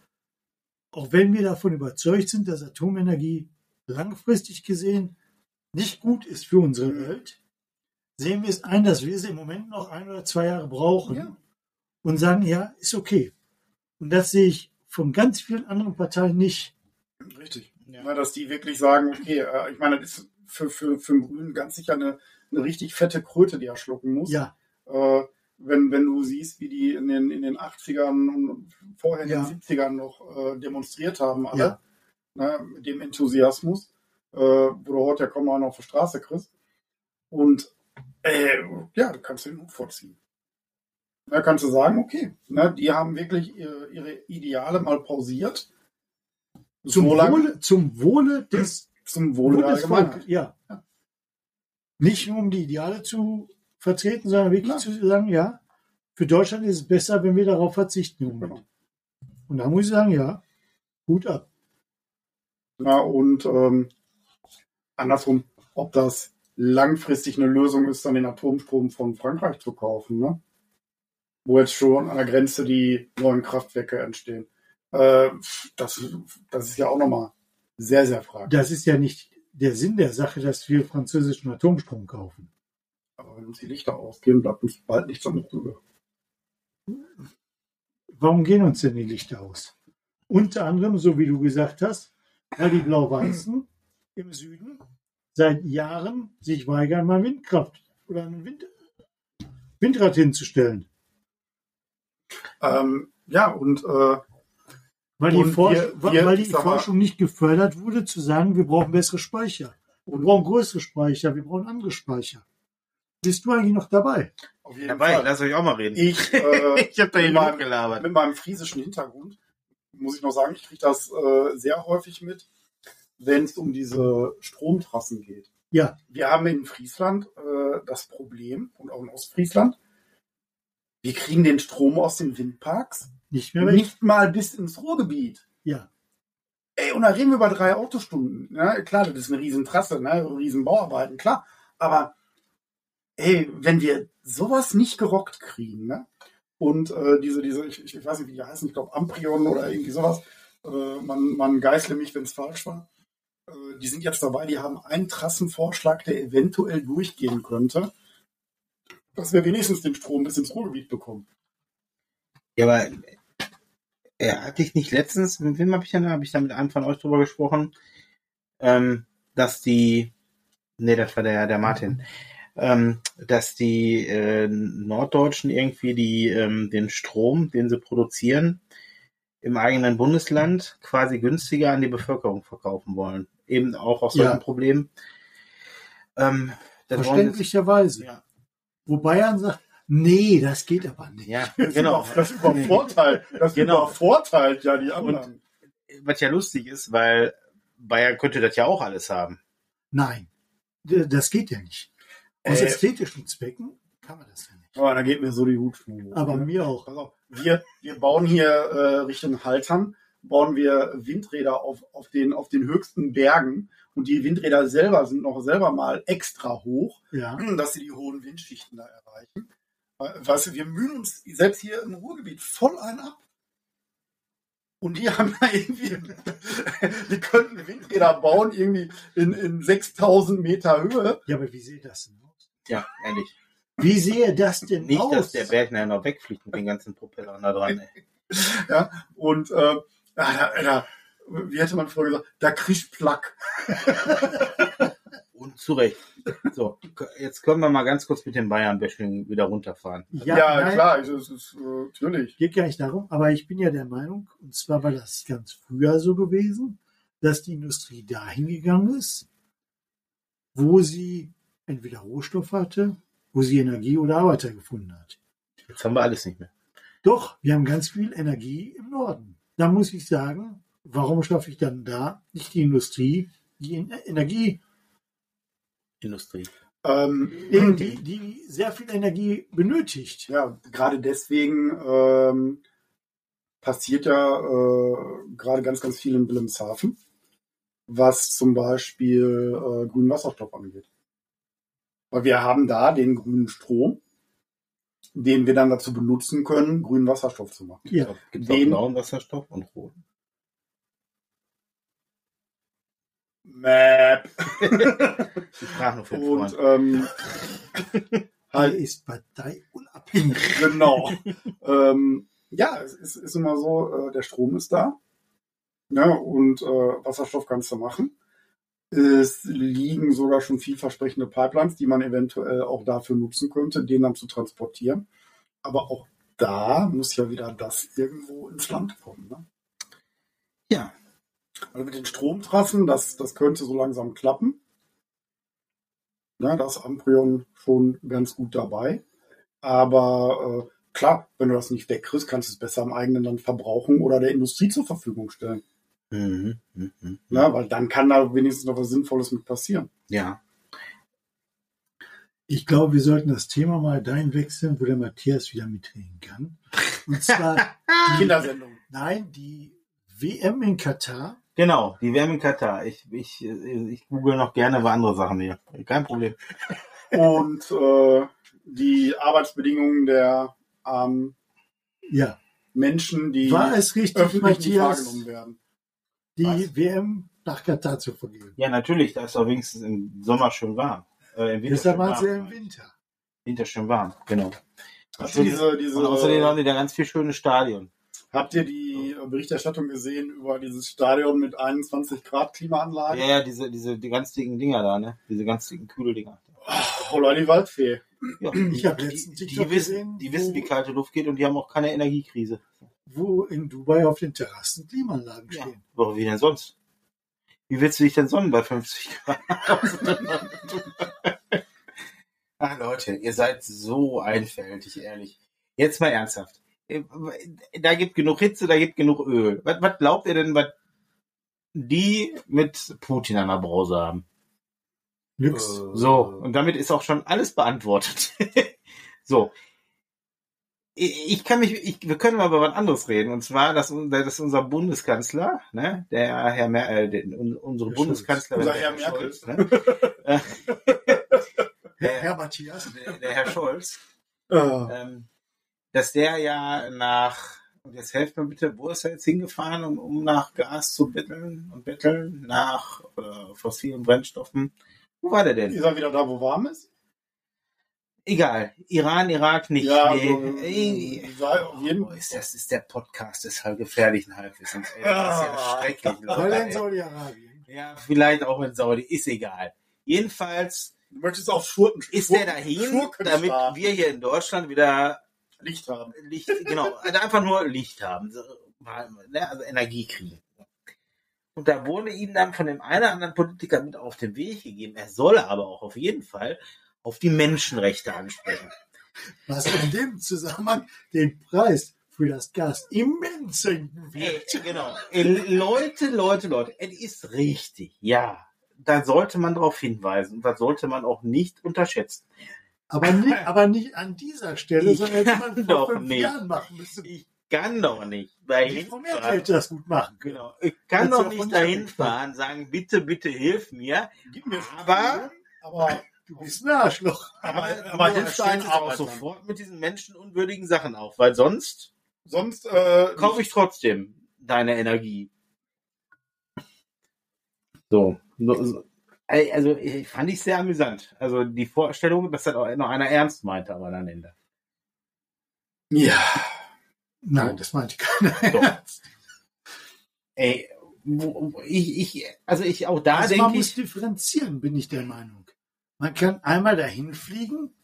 Auch wenn wir davon überzeugt sind, dass Atomenergie langfristig gesehen nicht gut ist für unsere. Welt, sehen wir es ein, dass wir sie im Moment noch ein oder zwei Jahre brauchen Ja. und sagen, ja, ist okay. Und das sehe ich von ganz vielen anderen Parteien nicht. Richtig. Ja. Dass die wirklich sagen, okay, äh, ich meine, das ist für, für, für den Grünen ganz sicher eine, eine richtig fette Kröte, die er schlucken muss. Ja, Äh, wenn, wenn du siehst, wie die in den, in den 80ern und vorher in Ja. den 70ern noch äh, demonstriert haben, alle, Ja. ne, mit dem Enthusiasmus, äh, wo du heute ja kaum noch auf der Straße kriegst. Und äh, ja, du kannst den Hut vorziehen. Da kannst du sagen, okay, ne, die haben wirklich ihre, ihre Ideale mal pausiert. zum, So Wohle, zum Wohle des zum Wohle der Bundesvolkes. Allgemeinheit. Ja. Ja. Nicht nur um die Ideale zu vertreten, sondern wirklich Klar. zu sagen, ja, für Deutschland ist es besser, wenn wir darauf verzichten. im Moment. Genau. Und da muss ich sagen, ja, gut ab. Ja, und ähm, andersrum, ob das langfristig eine Lösung ist, dann den Atomstrom von Frankreich zu kaufen, ne? Wo jetzt schon an der Grenze die neuen Kraftwerke entstehen. Äh, das, das ist ja auch nochmal sehr, sehr fraglich. Das ist ja nicht der Sinn der Sache, dass wir französischen Atomstrom kaufen. Aber wenn uns die Lichter ausgehen, bleibt uns bald nichts anderes übrig. Warum gehen uns denn die Lichter aus? Unter anderem, so wie du gesagt hast, weil die Blau-Weißen im Süden seit Jahren sich weigern, mal Windkraft oder ein Wind Windrad hinzustellen. Ähm, ja, und äh, Weil die, Und Forsch wir- wir- weil die Forschung nicht gefördert wurde, zu sagen, wir brauchen bessere Speicher. Wir brauchen größere Speicher, wir brauchen andere Speicher. Bist du eigentlich noch dabei? auf jeden Dabei, Fall. lass euch auch mal reden. Ich, äh, Ich habe da meinem, gelabert. mit meinem friesischen Hintergrund muss ich noch sagen, ich kriege das äh, sehr häufig mit, wenn es um diese Stromtrassen geht. Ja, Wir haben in Friesland äh, das Problem, und auch in Ostfriesland, wir kriegen den Strom aus den Windparks nicht mehr nicht mal bis ins Ruhrgebiet. Ja, Ey, und da reden wir über drei Autostunden. Ne? Klar, das ist eine Riesentrasse, ne? riesen Bauarbeiten, klar. Aber ey, wenn wir sowas nicht gerockt kriegen, ne? Und äh, diese, diese, ich, ich weiß nicht, wie die heißen, ich glaube Amprion oder irgendwie sowas, äh, man, man geißle mich, wenn es falsch war. Äh, die sind jetzt dabei, die haben einen Trassenvorschlag, der eventuell durchgehen könnte, dass wir wenigstens den Strom bis ins Ruhrgebiet bekommen. Ja, aber äh, hatte ich nicht letztens, mit wem habe ich denn, habe ich da mit einem von euch drüber gesprochen, ähm, dass die, nee, das war der, der Martin, ähm, dass die äh, Norddeutschen irgendwie die, ähm, den Strom, den sie produzieren, im eigenen Bundesland quasi günstiger an die Bevölkerung verkaufen wollen. Eben auch aus solchen Ja. Problemen. Ähm, verständlicherweise. Ja, Wo Bayern sagt, nee, das geht aber nicht. ja Das genau. über- Das übervorteilt, das Genau. übervorteilt ja die anderen. Was ja lustig ist, weil Bayern könnte das ja auch alles haben. Nein, das geht ja nicht. Aus Äh. ästhetischen Zwecken kann man das ja nicht. Aber da geht mir so die Hutschnur. hoch, Aber ne? mir auch. Auf, wir, wir bauen hier äh, Richtung Haltern, bauen wir Windräder auf, auf, den, auf den höchsten Bergen und die Windräder selber sind noch selber mal extra hoch, Ja, dass sie die hohen Windschichten da erreichen. Äh, Weißt du, wir mühen uns selbst hier im Ruhrgebiet voll ein ab. Und die haben da irgendwie, die könnten Windräder bauen, irgendwie in, in 6000 Meter Höhe. ja, aber wie sehe das denn? Ja, ehrlich. Wie sehe das denn Nicht, aus? dass der Bergner noch wegfliegt mit den ganzen Propellern da dran. Ey. Ja, und äh, da, da, wie hätte man vorher gesagt, da kriegt Plack. Und zu Recht. So, jetzt können wir mal ganz kurz mit dem Bayern-Bashing wieder runterfahren. ja, Ja, nein, klar, es ist, es ist äh, natürlich. Geht gar nicht darum, aber ich bin ja der Meinung, und zwar war das ganz früher so gewesen, dass die Industrie dahin gegangen ist, wo sie entweder Rohstoff hatte, wo sie Energie oder Arbeiter gefunden hat. Jetzt haben wir alles nicht mehr. Doch, wir haben ganz viel Energie im Norden. Da muss ich sagen, warum schaffe ich dann da nicht die Industrie, die En- Energie, Industrie. Ähm, die, die sehr viel Energie benötigt? ja, gerade deswegen ähm, passiert ja äh, gerade ganz, ganz viel in Wilhelmshaven, was zum Beispiel äh, grünen Wasserstoff angeht. Weil wir haben da den grünen Strom, den wir dann dazu benutzen können, grünen Wasserstoff zu machen. Ja, Gibt es auch blauen Wasserstoff und roten? Map. Ich frage nur für den Und ähm, halt ist parteiunabhängig. Genau. ähm, ja, es ist, ist immer so, äh, der Strom ist da. Ne, und äh, Wasserstoff kannst du machen. Es liegen sogar schon vielversprechende Pipelines, die man eventuell auch dafür nutzen könnte, den dann zu transportieren. Aber auch da muss ja wieder das irgendwo ins Land kommen. Ne? Ja. Also mit den Stromtrassen, das, das könnte so langsam klappen. Ja, da ist Amprion schon ganz gut dabei. Aber äh, klar, wenn du das nicht wegkriegst, kannst du es besser im eigenen Land verbrauchen oder der Industrie zur Verfügung stellen. Mhm. Mhm. Mhm. Ne? Weil dann kann da wenigstens noch was Sinnvolles mit passieren. Ja. Ich glaube, wir sollten das Thema mal dahin wechseln, wo der Matthias wieder mitreden kann. Und zwar, die, Kindersendung. nein, die WM in Katar Genau, die WM in Katar. Ich, ich, ich google noch gerne über andere Sachen hier. Kein Problem. Und äh, die Arbeitsbedingungen der ähm, Ja. Menschen, die War es richtig, öffentlich nicht Matthias, wahrgenommen werden. Die Was? WM nach Katar zu vergeben? Ja, natürlich, da ist doch wenigstens im Sommer schön warm. Äh, Im Winter Deshalb schön waren warm. sie ja im Winter. Winter schön warm, genau. Habt ihr diese, diese, Und außerdem haben die da ganz viel schöne Stadion. habt ihr die Berichterstattung gesehen über dieses Stadion mit 21 Grad Klimaanlage? Ja, ja, diese, diese, die ganz dicken Dinger da, ne? Diese ganz dicken Kühldinger. Oder die Waldfee. Ja. Ich habe die, letztens die, TikTok wissen, die wissen, wie kalte Luft geht und die haben auch keine Energiekrise. Wo in Dubai auf den Terrassen Klimaanlagen Ja. stehen. Aber wie denn sonst? Wie willst du dich denn sonnen bei 50 Grad? Ach Leute, ihr seid so einfältig, ehrlich. Jetzt mal ernsthaft. Da gibt genug Hitze, da gibt genug Öl. Was, was glaubt ihr denn, was die mit Putin an der Brause haben? Nix. So, und damit ist auch schon alles beantwortet. so. Ich kann mich, ich, wir können mal über was anderes reden. Und zwar, dass, unser- dass unser Bundeskanzler, ne, der Herr Mer äh, unsere Herr Bundeskanzlerin, Unser der Herr Merkel. Scholz, ne, äh, Herr, Herr Matthias. der, der Herr Scholz, Äh, ähm, dass der ja nach, und jetzt helft mir bitte, wo ist er jetzt hingefahren, um, um nach Gas zu betteln und betteln, nach äh, fossilen Brennstoffen? Wo war der denn? ist er wieder da, wo warm ist? Egal. Iran, Irak nicht. Ja, nee. also, Ey, sei auf jeden Oh, ist das ist der Podcast des halb gefährlichen Halbwissens. Ey, das ist ja Ah. schrecklich. Leute, in. Saudi-Arabien. Ja, vielleicht auch in Saudi, ist egal. Jedenfalls Du möchtest auch Schurken, ist der dahin, damit Schurkenstaat wir hier in Deutschland wieder Licht haben. Licht, genau, also einfach nur Licht haben, ne, also Energie kriegen. Und da wurde ihm dann von dem einen oder anderen Politiker mit auf den Weg gegeben. Er solle aber auch auf jeden Fall auf die Menschenrechte ansprechen. Was in dem Zusammenhang den Preis für das Gas immens senken Ey, wird. genau. Ey, Leute, Leute, Leute, es ist richtig, ja. Da sollte man darauf hinweisen und das sollte man auch nicht unterschätzen. Aber nicht, aber nicht an dieser Stelle, Ich sondern hätte man vor fünf nicht. Jahren machen müssen. Ich kann doch nicht dahin fahren. hätte das gut machen. Genau. Ich kann doch nicht dahin fahren, sagen, bitte, bitte hilf mir. Gib mir Aber- aber, Du bist ein Arschloch. aber, Aber, aber du hilfst einen auch sofort mit diesen menschenunwürdigen Sachen auf, weil sonst Sonst äh, kaufe ich trotzdem deine Energie. So. so- so. Also ich, fand ich sehr amüsant. Also die Vorstellung, dass das auch noch einer ernst meinte, aber am Ende. Ja. Nein, das meinte keiner. Doch. ernst. Ey, wo, wo- ich, ich, also ich auch da also man denke muss ich, differenzieren, bin ich der Meinung. Man kann einmal dahin fliegen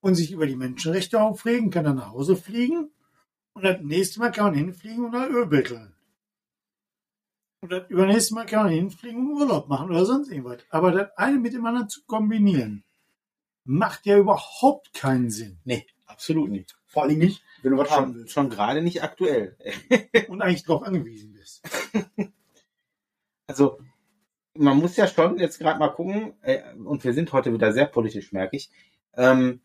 und sich über die Menschenrechte aufregen, kann dann nach Hause fliegen und das nächste Mal kann man hinfliegen und nach Öl betteln. Und das übernächste Mal kann man hinfliegen und Urlaub machen oder sonst irgendwas. Aber das eine mit dem anderen zu kombinieren, macht ja überhaupt keinen Sinn. nee, absolut nicht. Vor allem nicht, wenn du was haben Schon, willst. schon gerade nicht aktuell. Und eigentlich darauf angewiesen bist. also man muss ja schon jetzt gerade mal gucken, äh, und wir sind heute wieder sehr politisch, merke ich, ähm,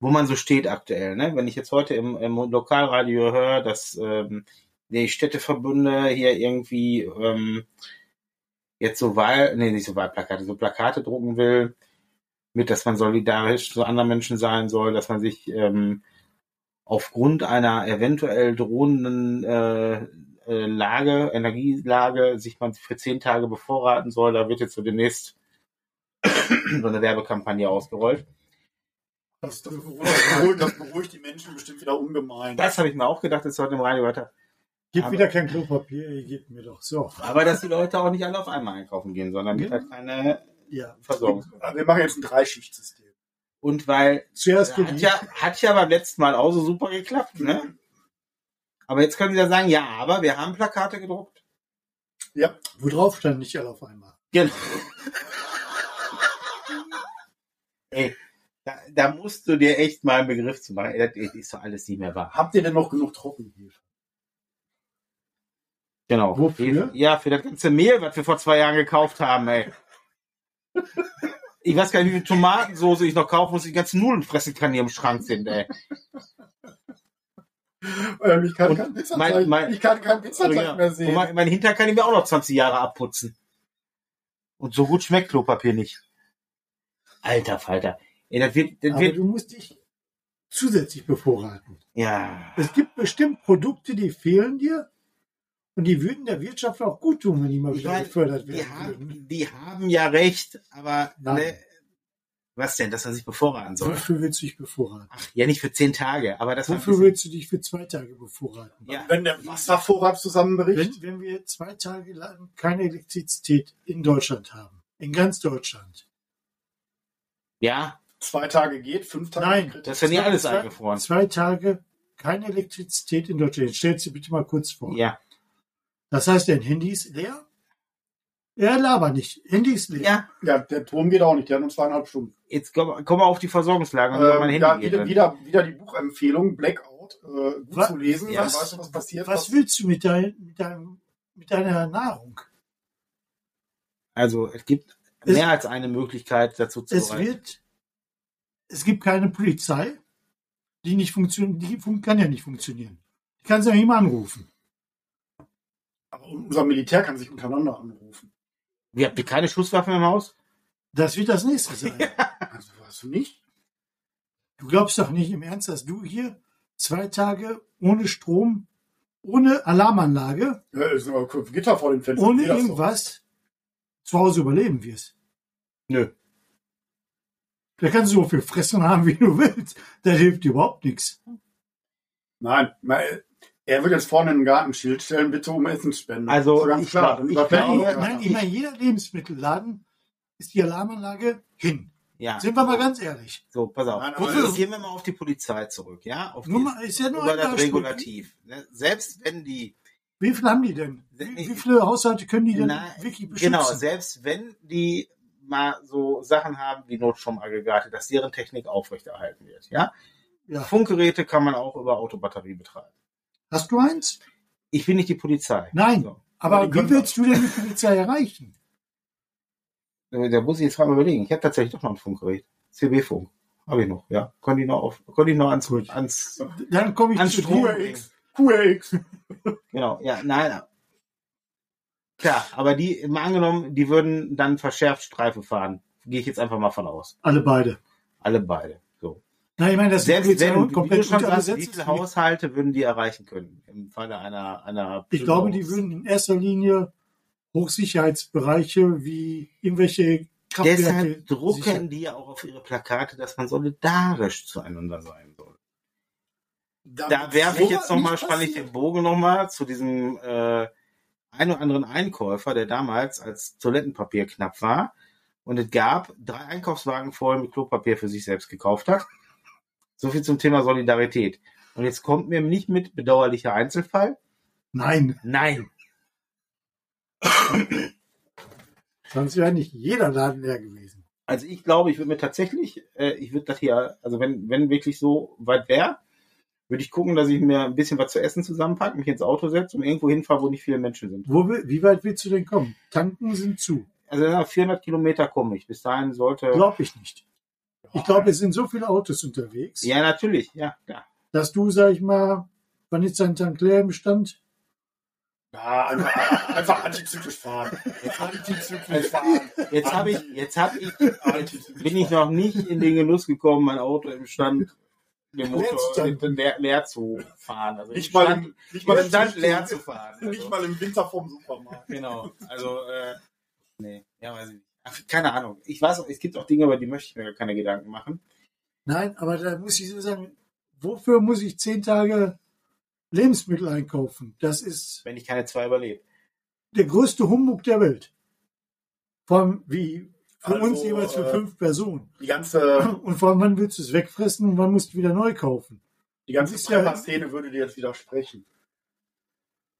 wo man so steht aktuell. Ne? Wenn ich jetzt heute im, im Lokalradio höre, dass ähm, die Städteverbünde hier irgendwie ähm, jetzt so Wahl, nee, nicht so Wahlplakate, so Plakate drucken will, mit, dass man solidarisch zu anderen Menschen sein soll, dass man sich ähm, aufgrund einer eventuell drohenden äh, äh, Lage, Energielage, sich man für zehn Tage bevorraten soll. Da wird jetzt so demnächst so eine Werbekampagne ausgerollt. Das, das, beruhigt, das beruhigt die Menschen bestimmt wieder ungemein. Das habe ich mir auch gedacht, jetzt heute im Radio weiter. Gib Aber- wieder kein Klopapier, ihr gebt mir doch so. Aber dass die Leute auch nicht alle auf einmal einkaufen gehen, sondern mit Ja. halt keine Ja. Versorgung. Wir machen jetzt ein Dreischichtsystem. Und weil Zuerst hat ja, hat ja beim letzten Mal auch so super geklappt, ne? Aber jetzt können sie ja sagen, ja, aber wir haben Plakate gedruckt. Ja, Wo drauf stand, nicht alle auf einmal. Genau. Ey, da, da musst du dir echt mal einen Begriff zu machen. Das ist doch alles nicht mehr wahr. habt ihr denn noch genug Trockenhefe? Genau. Wofür? Ja, für das ganze Mehl, was wir vor zwei Jahren gekauft haben, ey. Ich weiß gar nicht, wie viel Tomatensoße ich noch kaufen muss, die ganzen Nudeln fressen kann, die im Schrank sind, ey. Ähm, ich kann Und kein Pizza mein- mein- ich kann kein Pizzateig Ja. mehr Und sehen. mein, mein Hintern kann ich mir auch noch 20 Jahre abputzen. Und so gut schmeckt Klopapier nicht. Alter Falter. Ey, das wird, das Aber wird, du musst dich zusätzlich bevorraten. ja. Es gibt bestimmt Produkte, die fehlen dir und die würden der Wirtschaft auch gut tun, wenn die mal wieder gefördert die werden haben, würden. die haben ja recht, aber ne, was denn, dass er sich bevorraten soll? Wofür willst du dich bevorraten? Ach, ja, nicht für zehn Tage, aber das Wofür bisschen- willst du dich für zwei Tage bevorraten? ja, Wenn der Wasservorrat zusammenbricht, Wenn, wenn wir zwei Tage lang keine Elektrizität in Deutschland haben, in ganz Deutschland, ja, zwei Tage geht, fünf Tage Nein, kritisch. das ist ja nicht alles zwei, eingefroren. zwei Tage keine Elektrizität in Deutschland. Du dir bitte mal kurz vor. Ja, Das heißt, dein Handy ist leer? Ja, laber nicht. Handy ist leer. ja. Ja, der Turm geht auch nicht, der hat nur zweieinhalb Stunden. Jetzt kommen komm wir auf die Versorgungslage. und mein Ähm, Handy ja, wieder, wieder, wieder die Buchempfehlung, Blackout, äh, gut Was- zu lesen, ja. dann weißt du, was passiert. Was willst du mit, dein, mit, deinem, mit deiner Nahrung? Also es gibt Es- mehr als eine Möglichkeit dazu zu Es wird, es gibt keine Polizei, die nicht funktioniert, die fun kann ja nicht funktionieren. Die kann sie ja nicht mal anrufen. Aber unser Militär kann sich untereinander anrufen. Ihr habt ihr keine Schusswaffen im Haus? Das wird das nächste sein. Also, hast du nicht? Du glaubst doch nicht im Ernst, dass du hier zwei Tage ohne Strom, ohne Alarmanlage, Ja, ist ein Gitter vor dem Fenster. ohne irgendwas zu Hause überleben wirst. Nö. Da kannst du so viel fressen haben, wie du willst. Das hilft dir überhaupt nichts. Nein, er wird jetzt vorne ein Gartenschild stellen, bitte um Essensspende. Also, So ganz ich klar. glaub- Dann ich er, glaube- oh, Nein, ich meine, jeder Lebensmittelladen ist die Alarmanlage hin. Ja. Sind wir mal ganz ehrlich. So, pass auf. Nein, das- gehen wir mal auf die Polizei zurück, ja? Auf Nur die, mal, ist ja nur über ein das. Regulativ. Ne? Selbst wenn die, Wie viel haben die denn? Wie, wie viele Haushalte können die denn na, wirklich beschützen? genau, selbst wenn die mal so Sachen haben wie Notstromaggregate, dass deren Technik aufrechterhalten wird, ja? Ja. Funkgeräte kann man auch über Autobatterie betreiben. Hast du eins? Ich bin nicht die Polizei. Nein. So. Aber können wie willst du denn die Polizei erreichen? Da muss ich jetzt mal überlegen. Ich habe tatsächlich doch noch ein Funkgerät. CB-Funk. Habe ich noch, ja. Konnte ich noch auf, konnte ich noch ans, Gut. ans, Dann komme ich ans zu Strom bringen. QX. Genau, ja, nein. Klar, aber die, mal angenommen, die würden dann verschärft Streife fahren. Gehe ich jetzt einfach mal von aus. Alle beide. Alle beide. Nein, ich meine, das Selbst ist wenn, wie du komplett schon unter sagst, wie viele Haushalte würden die erreichen können? Im Falle einer, einer Ich glaube, die würden in erster Linie Hochsicherheitsbereiche wie irgendwelche Kraftwerke. Deshalb drucken sichern. die ja auch auf ihre Plakate, dass man solidarisch zueinander sein soll. Da werfe ich jetzt nochmal, spanne ich den Bogen nochmal zu diesem äh, ein oder anderen Einkäufer, der damals als Toilettenpapier knapp war und es gab drei Einkaufswagen voll mit Klopapier für sich selbst gekauft hat. So viel zum Thema Solidarität. Und jetzt kommt mir nicht mit bedauerlicher Einzelfall. Nein, Nein. sonst wäre nicht jeder Laden leer gewesen. Also ich glaube, ich würde mir tatsächlich, äh, ich würde das hier, also wenn, wenn wirklich so weit wäre, würde ich gucken, dass ich mir ein bisschen was zu essen zusammenpacke, mich ins Auto setze und irgendwo hinfahre, wo nicht viele Menschen sind. Wo, wie weit willst du denn kommen? Tanken sind zu. Also nach 400 Kilometer komme ich. Bis dahin sollte... Glaube ich nicht. Ich glaube, es sind so viele Autos unterwegs, Ja, natürlich, ja, ja. dass du, sag ich mal, wann ist dein Tank leer im Stand? Ja, einfach, einfach antizyklisch fahren. Antizyklisch fahren. Jetzt habe ich, jetzt habe ich, jetzt bin ich noch nicht in den Genuss gekommen, mein Auto im Stand, den Leer zu Motor tanken. leer, leer zu fahren. Also Nicht im mal Stand, im, nicht mal im Stand leer zu fahren. Also, Nicht mal im Winter vom Supermarkt. Genau, also, äh, nee, ja, weiß ich nicht. Keine Ahnung. Ich weiß, auch, es gibt auch Dinge, über die möchte ich mir gar keine Gedanken machen. Nein, aber da muss ich so sagen, wofür muss ich zehn Tage Lebensmittel einkaufen? Das ist wenn ich keine zwei überlebe. der größte Humbug der Welt. Allem wie für Also, uns jeweils für äh, fünf Personen. Die ganze, Und vor allem, wann willst du es wegfressen und wann musst du wieder neu kaufen? die ganze ist ja- Prepper-Szene würde dir jetzt widersprechen.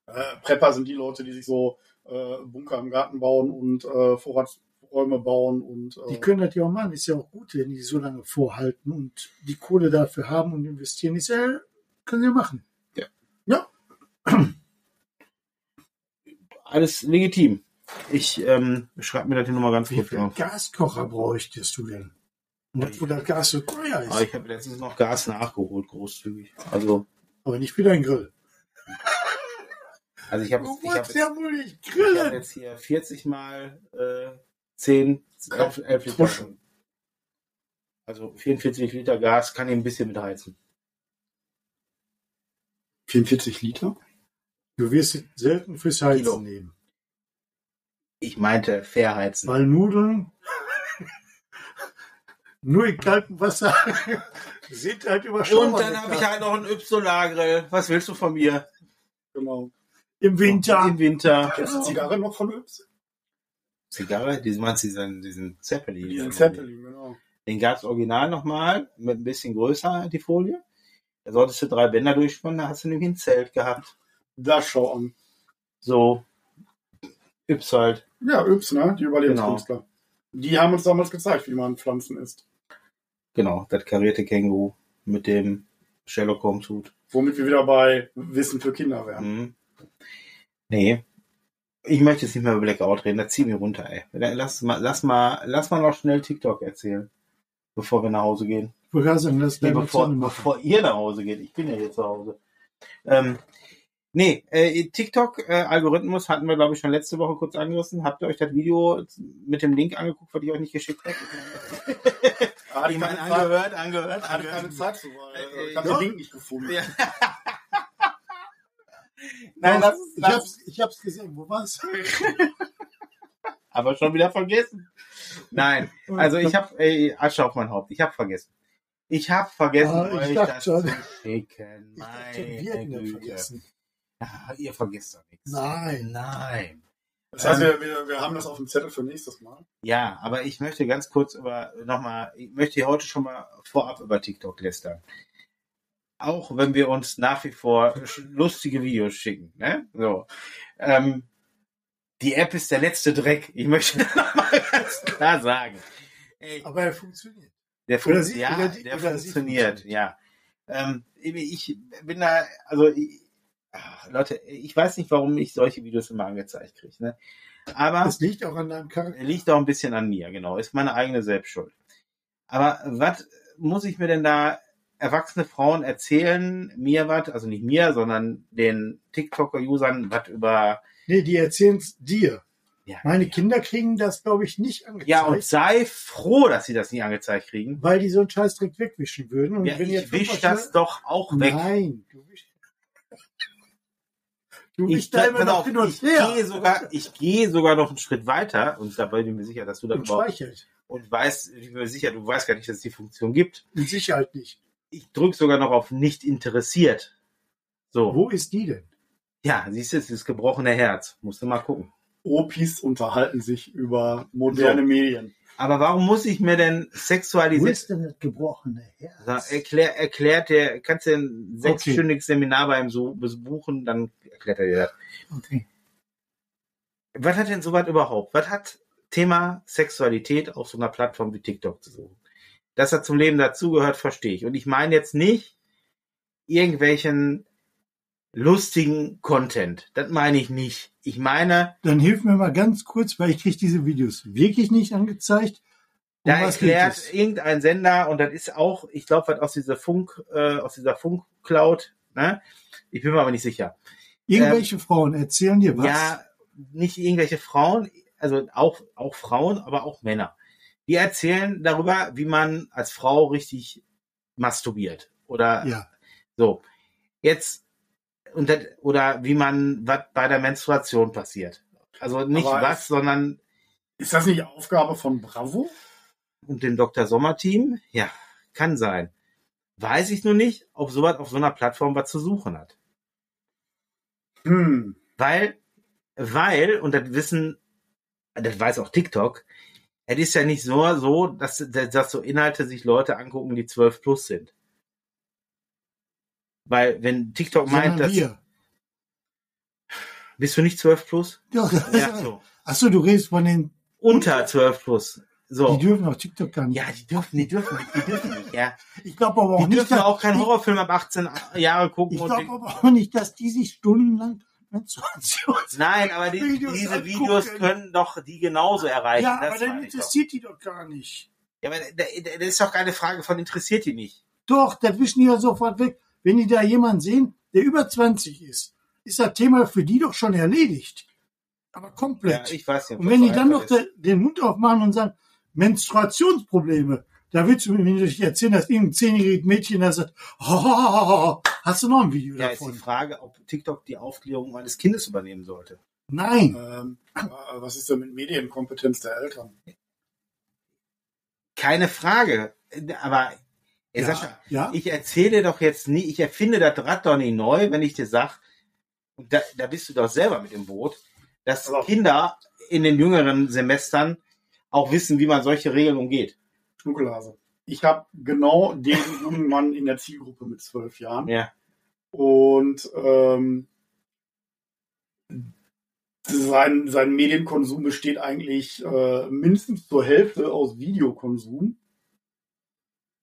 Äh, Prepper sind die Leute, die sich so äh, Bunker im Garten bauen und äh, Vorratsräume bauen und äh, Die können das ja auch machen. Ist ja auch gut, wenn die so lange vorhalten und die Kohle dafür haben und investieren. Ist ja, können sie ja machen. Alles legitim. Ich ähm, schreibe mir das hier nochmal ganz Wie kurz viel auf. Gaskocher bräuchtest du denn? Und wo das Gas so teuer Aber ist. ich habe letztens noch Gas nachgeholt, großzügig. Also, Aber nicht für deinen Grill. Also ich habe ich hab ja Ich habe grillen. jetzt hier 40 mal äh, 10, 11, 11 Liter. Puschen. Also 44 Liter Gas kann ich ein bisschen mitheizen. 44 Liter? Du wirst selten fürs Heizen Kilo. nehmen. Ich meinte verheizen. Weil Nudeln nur in kaltem Wasser sind halt überschaubar. Und dann habe ich halt noch einen Y-Grill. Was willst du von mir? Genau. im Winter. Im Winter. Kennst du Zigarre noch von Yps? Zigarre, diesen meinst du diesen, diesen Zeppelin. Diesen Zeppelin, genau. Den gab's original nochmal, mit ein bisschen größer, die Folie. Da solltest du drei Bänder durchspannen, da hast du nämlich ein Zelt gehabt. Da schau an. So. Yps halt. Ja, Yps, ne? Die Überlebenskünstler. Die haben uns damals gezeigt, wie man Pflanzen isst. Genau, das karierte Känguru mit dem Sherlock Holmes Hut. Womit wir wieder bei Wissen für Kinder wären. Mhm. Nee. Ich möchte jetzt nicht mehr über Blackout reden, da zieh mir runter, ey. Lass mal, lass mal, lass mal noch schnell TikTok erzählen. Bevor wir nach Hause gehen. Ich gerade sagen, lass Nee, bevor, bevor ihr nach Hause geht. Ich bin ja hier zu Hause. Ähm, nee, äh, TikTok-Algorithmus hatten wir, glaube ich, schon letzte Woche kurz angerissen. Habt ihr euch das Video mit dem Link angeguckt, was ich euch nicht geschickt habe? Ich keine meine, Zeit- angehört, angehört, hatte keine angehört. Zeit zu, Äh, äh, ich habe doch. den Link nicht gefunden. Ja. Nein, lass, ich, lass, hab's, ich hab's gesehen. Wo war's? aber schon wieder vergessen. Nein, also ich habe äh, Asche auf mein Haupt. Ich habe vergessen. Ich habe vergessen, Ah, ich euch das schon. zu schicken. Ich dachte, wir Meine vergessen. Ah, ihr vergesst doch nichts. Nein. Nein. Das heißt, wir, wir, wir haben das auf dem Zettel für nächstes Mal. Ja, aber ich möchte ganz kurz über nochmal, ich möchte hier heute schon mal vorab über TikTok lästern. Auch wenn wir uns nach wie vor lustige Videos schicken. Ne? So. Ähm, die App ist der letzte Dreck. Ich möchte nochmal ganz klar sagen. Ey, Aber er funktioniert. der, fun sie- ja, die- der sie funktioniert, funktioniert. ja. Ähm, ich bin da, also ich, ach, Leute, ich weiß nicht, warum ich solche Videos immer angezeigt kriege. Ne? Aber Das liegt auch an deinem Charakter. liegt auch ein bisschen an mir, genau. Ist meine eigene Selbstschuld. Aber was muss ich mir denn da erwachsene Frauen erzählen, mir was, also nicht mir, sondern den TikToker-Usern was über, Nee, die erzählen's dir. ja, Meine Kinder kriegen das, glaube ich, nicht angezeigt. ja, und sei froh, dass sie das nicht angezeigt kriegen. weil die so einen Scheißdreck wegwischen würden. Und Ja, wenn ich wisch das doch auch weg. Nein, du wischst. Du Ich, da immer noch auf, hin und ich her. gehe sogar, ich gehe sogar noch einen Schritt weiter und dabei bin ich mir sicher, dass du das Und überhaupt speichert. und weißt, ich bin mir sicher, du weißt gar nicht, dass es die Funktion gibt. Mit Sicherheit nicht. Ich drücke sogar noch auf nicht interessiert. So. Wo ist die denn? Ja, siehst du, es ist das gebrochene Herz. Musst du mal gucken. Opis unterhalten sich über moderne So. Medien. Aber warum muss ich mir denn Wo sexualisiert? ist denn das gebrochene Herz? Erklär, erklärt der, kannst du ein sechsstündiges Seminar bei ihm so besuchen, dann erklärt er dir das. Okay. Was hat denn sowas überhaupt? Was hat Thema Sexualität auf so einer Plattform wie TikTok zu suchen? Dass er zum Leben dazugehört, verstehe ich. Und ich meine jetzt nicht irgendwelchen lustigen Content. Das meine ich nicht. Ich meine, Dann hilf mir mal ganz kurz, weil ich kriege diese Videos wirklich nicht angezeigt. Um Da erklärt irgendein Sender, und das ist auch, ich glaube, was aus dieser Funk, äh, aus dieser Funk-Cloud, ne? Ich bin mir aber nicht sicher. Irgendwelche Frauen erzählen dir was. Ja, nicht irgendwelche Frauen, also auch, auch Frauen, aber auch Männer. Die erzählen darüber, wie man als Frau richtig masturbiert. Oder ja. so. Jetzt, und das, oder wie man, was bei der Menstruation passiert. Also nicht Aber was, sondern Ist das nicht Aufgabe von Bravo? und dem Dr. Sommer-Team? Ja, kann sein. Weiß ich nur nicht, ob sowas auf so einer Plattform was zu suchen hat. Hm. Weil, weil, und das wissen, das weiß auch TikTok, es ist ja nicht so, so dass, dass so Inhalte sich Leute angucken, die 12 plus sind. Weil, wenn TikTok meint, dass, wir. bist du nicht 12 plus? Ja, Ja, so. Achso, du redest von den, Unter 12 plus. So. die dürfen auf TikTok gar nicht. Ja, die dürfen, die dürfen nicht, die dürfen nicht, ja. Ich glaube aber auch Die nicht, dürfen dass, auch keinen Horrorfilm ab 18 Jahre gucken. ich glaube die- aber auch nicht, dass die sich stundenlang. Nein, aber die, Videos diese angucken. Videos können doch die genauso erreichen. Ja, das aber dann ich doch. interessiert die doch gar nicht. Ja, aber da- da- das ist doch keine Frage von interessiert die nicht. Doch, das wischen die ja sofort weg. Wenn die da jemanden sehen, der über 20 ist, ist das Thema für die doch schon erledigt. Aber Ja, komplett. ich weiß nicht. ob und wenn die dann noch ist. de, den Mund aufmachen und sagen, Menstruationsprobleme, da willst du mir nicht erzählen, dass irgendein zehnjähriges Mädchen da sagt, oh, hast du noch ein Video Ja, ist die davon? Frage, ob TikTok die Aufklärung meines Kindes übernehmen sollte. Nein. Ähm, aber was ist denn mit Medienkompetenz der Eltern? Keine Frage. Aber ey, Ja, Sascha, ja. ich erzähle doch jetzt nie, ich erfinde das Rad doch nicht neu, wenn ich dir sag, und da, da bist du doch selber mit im Boot, dass Kinder in den jüngeren Semestern auch wissen, wie man solche Regeln umgeht. Schnuckelhase. Ich habe genau den jungen Mann in der Zielgruppe mit zwölf Jahren. Ja. Und ähm, sein, sein Medienkonsum besteht eigentlich äh, mindestens zur Hälfte aus Videokonsum.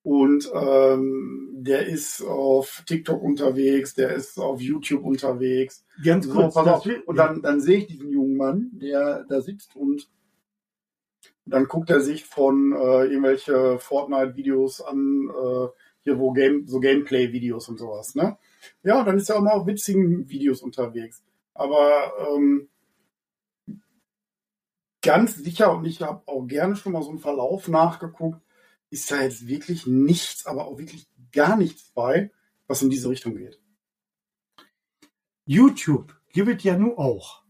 Und ähm, der ist auf TikTok unterwegs, der ist auf YouTube unterwegs. Ganz So, kurz. pass das auf. Und dann, dann sehe ich diesen jungen Mann, der da sitzt und dann guckt er sich von äh, irgendwelche Fortnite-Videos an, äh, hier wo Game, so Gameplay-Videos und sowas, ne? Ja, dann ist er auch mal auf witzigen Videos unterwegs. Aber ähm, ganz sicher, und ich habe auch gerne schon mal so einen Verlauf nachgeguckt, ist da jetzt wirklich nichts, aber auch wirklich gar nichts bei, was in diese Richtung geht. YouTube gibt es ja nur auch.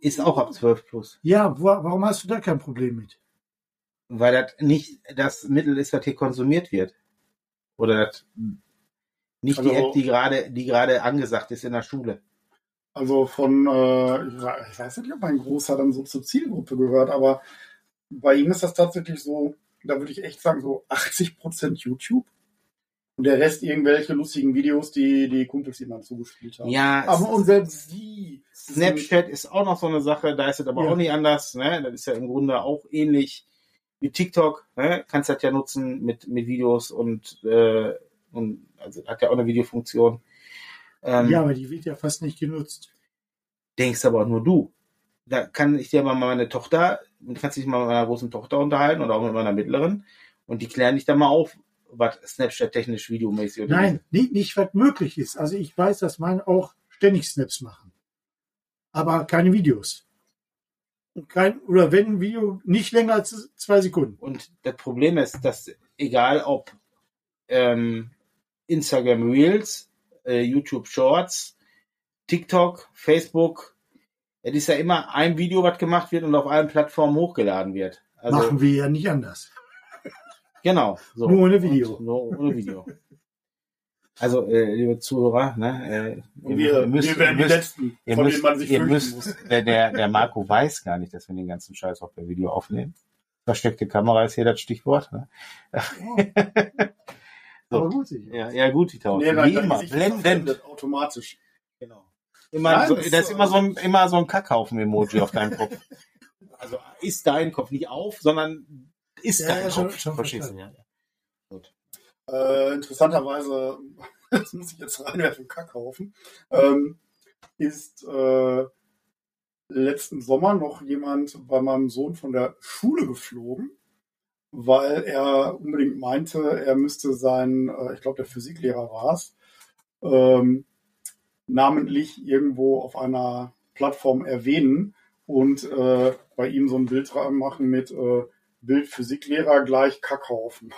Ist auch ab 12 plus. Ja, wo, warum hast du da kein Problem mit? Weil das nicht das Mittel ist, das hier konsumiert wird. Oder das nicht die Also- App, die gerade, die gerade angesagt ist in der Schule. Also von, äh, ich weiß nicht, ob mein Großer dann so zur Zielgruppe gehört, aber bei ihm ist das tatsächlich so, da würde ich echt sagen, so 80% YouTube und der Rest irgendwelche lustigen Videos, die die Kumpels ihm dann zugespielt haben. Ja, Aber und selbst die Snapchat ist auch noch so eine Sache, da ist es aber Ja. auch nicht anders. Ne? Das ist ja im Grunde auch ähnlich wie TikTok. Ne? Kannst das ja nutzen mit, mit Videos und, äh, und also hat ja auch eine Videofunktion. Ähm, Ja, aber die wird ja fast nicht genutzt. Denkst aber auch nur du. Da kann ich dir mal meine Tochter, du kannst dich mal mit meiner großen Tochter unterhalten oder auch mit meiner mittleren und die klären dich dann mal auf, was Snapchat technisch videomäßig oder Nein, nicht, nicht was möglich ist. Also ich weiß, dass meine auch ständig Snaps machen. Aber keine Videos. Und Kein, oder wenn ein Video nicht länger als zwei Sekunden. Und das Problem ist, dass egal ob ähm, Instagram Reels, äh, YouTube Shorts, TikTok, Facebook, es ist ja immer ein Video, was gemacht wird und auf allen Plattformen hochgeladen wird. Also Machen wir ja nicht anders. Genau. So. Nur ohne Video. Und Nur ohne Video. Also, äh, liebe Zuhörer, ne, äh, wir, wir werden die Letzten, ihr von müsst, denen man sich ihr fürchten müsst, muss. Der, Marco weiß gar nicht, dass wir den ganzen Scheiß auch per Video aufnehmen. Versteckte Kamera ist hier das Stichwort. Ne? So. Aber gut, sicher. Ja, ja gut, die Tauschen. Nee, Wie immer, blendend. automatisch. Genau. Immer, Nein, so, das ist da ist so- immer so ein, immer so ein Kackhaufen-Emoji auf deinem Kopf. Also ist dein Kopf nicht auf, sondern ist Ja, dein ja, schon- Kopf. schon verstanden. Ja. Äh, interessanterweise, das muss ich jetzt reinwerfen, Kackhaufen, ähm, ist äh, letzten Sommer noch jemand bei meinem Sohn von der Schule geflogen, weil er unbedingt meinte, er müsste seinen, äh, ich glaube der Physiklehrer war es, ähm, namentlich irgendwo auf einer Plattform erwähnen und äh, bei ihm so ein Bild machen mit äh, Bild Physiklehrer gleich Kackhaufen.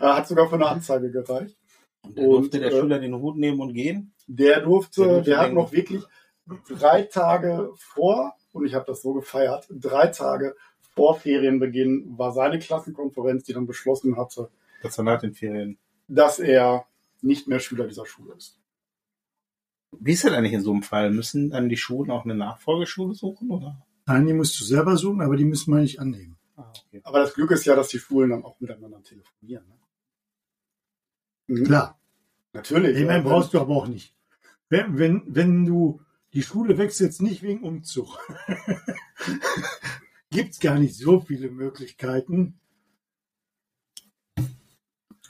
er hat sogar für eine Anzeige gereicht. Und dann durfte Und, der äh, Schüler den Hut nehmen und gehen. Der durfte, Der der, hat noch wirklich drei Tage vor, und ich habe das so gefeiert, drei Tage vor Ferienbeginn war seine Klassenkonferenz, die dann beschlossen hatte, Das war nach den Ferien. dass er nicht mehr Schüler dieser Schule ist. Wie ist das eigentlich in so einem Fall? Müssen dann die Schulen auch eine Nachfolgeschule suchen, oder? Nein, die musst du selber suchen, aber die müssen wir nicht annehmen. Ah, okay. Aber das Glück ist ja, dass die Schulen dann auch miteinander telefonieren. Ne? Mhm. Klar. Natürlich. Ich meine, brauchst du aber auch nicht. Wenn, wenn, wenn du die Schule wechselst, nicht wegen Umzug, gibt's gar nicht so viele Möglichkeiten.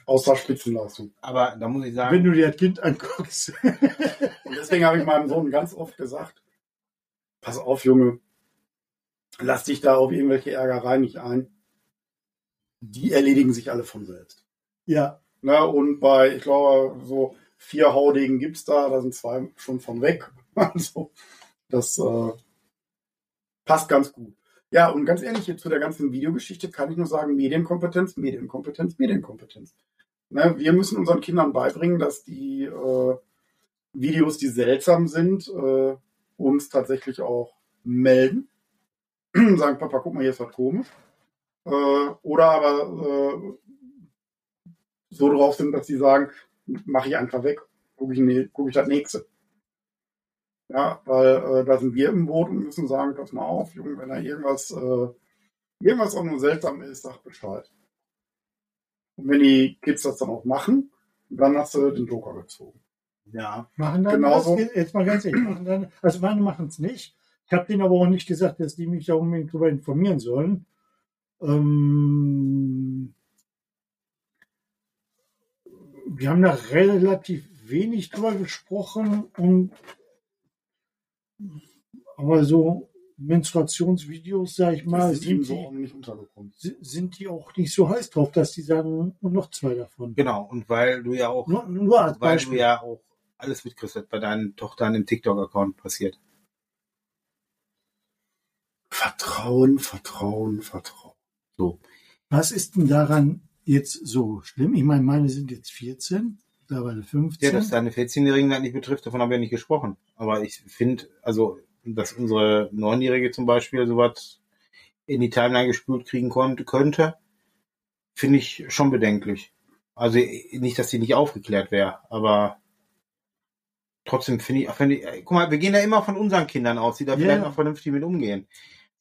außer Spitzenleistung. Aber da muss ich sagen, Wenn du dir das Kind anguckst. Und deswegen habe ich meinem Sohn ganz oft gesagt, pass auf, Junge, lass dich da auf irgendwelche Ärgerei nicht ein. Die erledigen sich alle von selbst. ja, Ne? Und bei, ich glaube, so vier Haudegen gibt's da, da sind zwei schon von weg. Also, das äh, passt ganz gut. Ja, und ganz ehrlich, jetzt zu der ganzen Videogeschichte kann ich nur sagen, Medienkompetenz, Medienkompetenz, Medienkompetenz. Ne? Wir müssen unseren Kindern beibringen, dass die äh, Videos, die seltsam sind, äh, uns tatsächlich auch melden. Sagen, Papa, guck mal, hier ist was komisch. Äh, oder aber äh, so drauf sind, dass sie sagen, mache ich einfach weg, gucke ich, ne, guck ich das nächste. Ja, weil äh, da sind wir im Boot und müssen sagen, pass mal auf, Junge, wenn da irgendwas, äh, irgendwas auch nur seltsam ist, sag Bescheid. Und wenn die Kids das dann auch machen, dann hast du den Joker gezogen. Ja. Machen dann Genauso. das, jetzt mal ganz ehrlich, machen dann, also meine machen es nicht. Ich habe denen aber auch nicht gesagt, dass die mich da unbedingt darüber informieren sollen. Ähm, wir haben da relativ wenig drüber gesprochen und aber so Menstruationsvideos, sag ich mal, sind so die, nicht untergekommen. si- sind die auch nicht so heiß drauf, dass die sagen, und noch zwei davon. Genau, und weil du ja auch, Nur, nur als weil du Beispiel. ja auch alles mitkriegst, was bei deinen Tochtern im TikTok-Account passiert. Vertrauen, Vertrauen, Vertrauen. So. Was ist denn daran jetzt so schlimm? Ich meine, meine sind jetzt 14, mittlerweile 15. Ja, dass deine 14-Jährigen das nicht betrifft, davon haben wir nicht gesprochen. Aber ich finde, also, dass unsere Neunjährige zum Beispiel sowas in die Timeline gespült kriegen konnte, könnte, finde ich schon bedenklich. Also nicht, dass sie nicht aufgeklärt wäre, aber trotzdem finde ich, wenn die, guck mal, wir gehen ja immer von unseren Kindern aus, die da Ja, vielleicht noch vernünftig mit umgehen.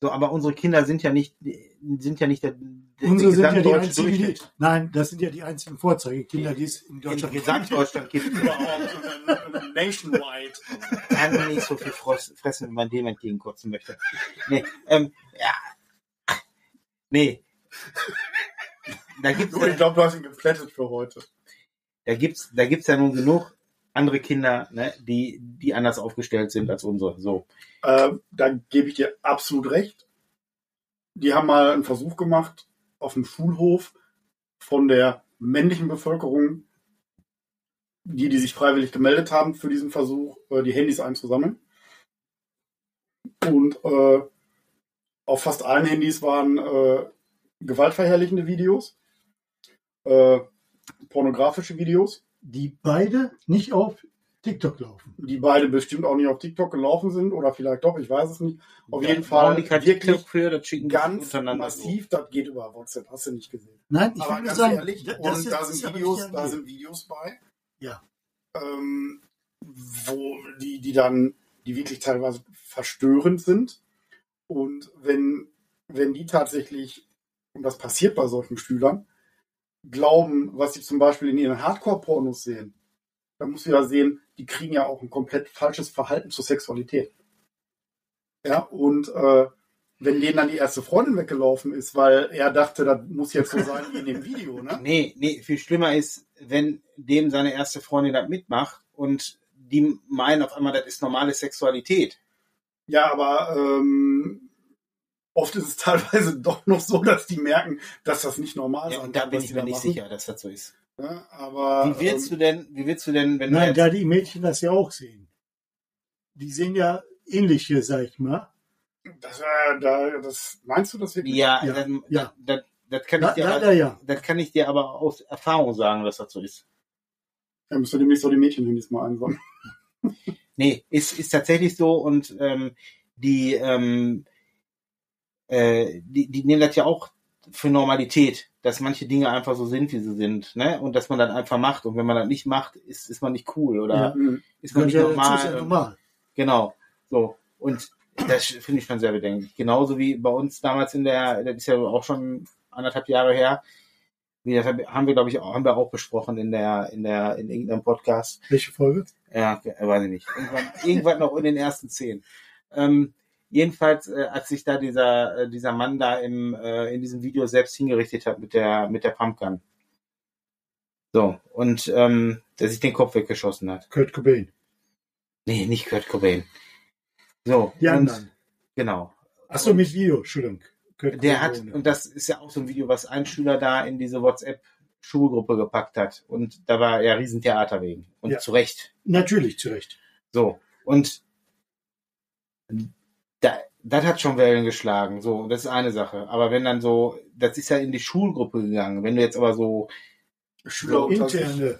So, aber unsere Kinder sind ja nicht, sind ja nicht der, der Unsere sind ja die einzigen, die, nein, das sind ja die einzigen Vorzeigekinder, die es in Deutschland Gesamtdeutschland gibt es Überhaupt nationwide. kann nicht so viel fressen, wenn man dem entgegenkotzen möchte. Nee, ähm, ja. Nee. Da gibt's, Du, ich glaube, du hast ihn geplättet für heute. da gibt's, da gibt's ja nun genug andere Kinder, ne, die, die anders aufgestellt sind als unsere. So. Äh, da gebe ich dir absolut recht. Die haben mal einen Versuch gemacht auf dem Schulhof von der männlichen Bevölkerung, die, die sich freiwillig gemeldet haben für diesen Versuch, äh, die Handys einzusammeln. Und äh, auf fast allen Handys waren äh, gewaltverherrlichende Videos, äh, pornografische Videos, die beide nicht auf TikTok laufen. die beide bestimmt auch nicht auf TikTok gelaufen sind oder vielleicht doch, ich weiß es nicht. Auf jeden Brauchen Fall wirklich für, das ganz massiv, das geht über WhatsApp, hast du nicht gesehen. Nein, ich aber ganz sagen, ehrlich, da- und das da ist- sind Videos, da sind Videos bei, Ja. ähm, wo die, die dann, die wirklich teilweise verstörend sind. Und wenn, wenn die tatsächlich, und das passiert bei solchen Schülern, glauben, was sie zum Beispiel in ihren Hardcore-Pornos sehen, dann musst du ja sehen, die kriegen ja auch ein komplett falsches Verhalten zur Sexualität. Ja, und äh, wenn denen dann die erste Freundin weggelaufen ist, weil er dachte, das muss jetzt so sein wie in dem Video, ne? Nee, nee, viel schlimmer ist, wenn dem seine erste Freundin das mitmacht und die meinen auf einmal, das ist normale Sexualität. Ja, aber ähm, oft ist es teilweise doch noch so, dass die merken, dass das nicht normal Ja, sein und da bin ich mir da nicht machen. sicher, dass das so ist. Ja, aber Wie willst ähm, du denn, wie willst du denn, wenn Nein, du da die Mädchen das ja auch sehen. Die sehen ja ähnliche, sag ich mal. das, äh, da, das meinst du das wirklich? ja, Ja, das, ja. Das, das kann Da- ich dir, leider aber- ja. das kann ich dir aber aus Erfahrung sagen, dass das so ist. Ja, müsst ihr demnächst auch die Mädchenhandys mal einsammeln. Nee, ist, ist tatsächlich so und ähm, die, ähm, äh, die, die nehmen das ja auch für Normalität, dass manche Dinge einfach so sind, wie sie sind, ne? Und dass man das einfach macht. Und wenn man das nicht macht, ist, ist man nicht cool oder Ja. Mhm. ist man nicht ja normal. ist ja normal. Genau. So. Und das finde ich schon sehr bedenklich. Genauso wie bei uns damals in der, das ist ja auch schon anderthalb Jahre her, wie das haben wir, glaube ich, auch, haben wir auch besprochen in der, in der, in irgendeinem Podcast. Welche Folge? Ja, weiß ich nicht. Irgendwann, irgendwann noch in den ersten zehn. Ähm, jedenfalls, äh, als sich da dieser, äh, dieser Mann da im, äh, in diesem Video selbst hingerichtet hat mit der, mit der Pumpgun. So, und ähm, der sich den Kopf weggeschossen hat. Kurt Cobain. Nee, nicht Kurt Cobain. So, Die und, anderen. genau. Achso, mit Video, Entschuldigung. Kurt Der Cobain hat, ohne. und das ist ja auch so ein Video, was ein Schüler da in diese WhatsApp Schulgruppe gepackt hat. Und da war ja Riesentheater wegen. Und Ja. zu Recht. Natürlich, zu Recht. So. Und da, das hat schon Wellen geschlagen. So, das ist eine Sache. Aber wenn dann so, das ist ja in die Schulgruppe gegangen. Wenn du jetzt aber so, Schüler. Interne.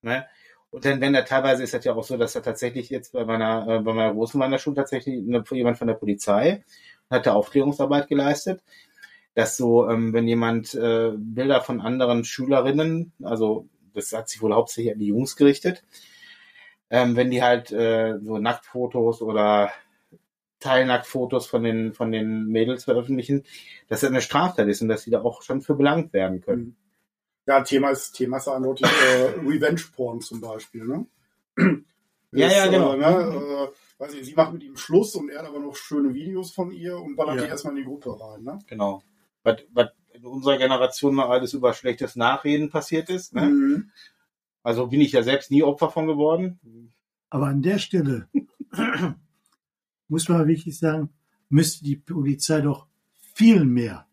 ne? Und dann, wenn da teilweise ist das ja auch so, dass da tatsächlich jetzt bei meiner, äh, bei meiner großen Wanderschule tatsächlich eine, jemand von der Polizei hat da Aufklärungsarbeit geleistet, dass so, ähm, wenn jemand äh, Bilder von anderen Schülerinnen, also das hat sich wohl hauptsächlich an die Jungs gerichtet, ähm, wenn die halt äh, so Nacktfotos oder Teilnacktfotos von den von den Mädels veröffentlichen, dass das eine Straftat ist und dass sie da auch schon für belangt werden können. Ja, Thema ist, Thema ist eindeutig äh, Revenge-Porn zum Beispiel, ne? Ja, ja, Ist, genau. Äh, ne, äh, weiß ich, sie macht mit ihm Schluss und er hat aber noch schöne Videos von ihr und ballert Ja. die erstmal in die Gruppe rein, ne? Genau. Was, was in unserer Generation noch alles über schlechtes Nachreden passiert ist. Ne? Mhm. Also bin ich ja selbst nie Opfer von geworden. Aber an der Stelle muss man wirklich sagen, müsste die Polizei doch viel mehr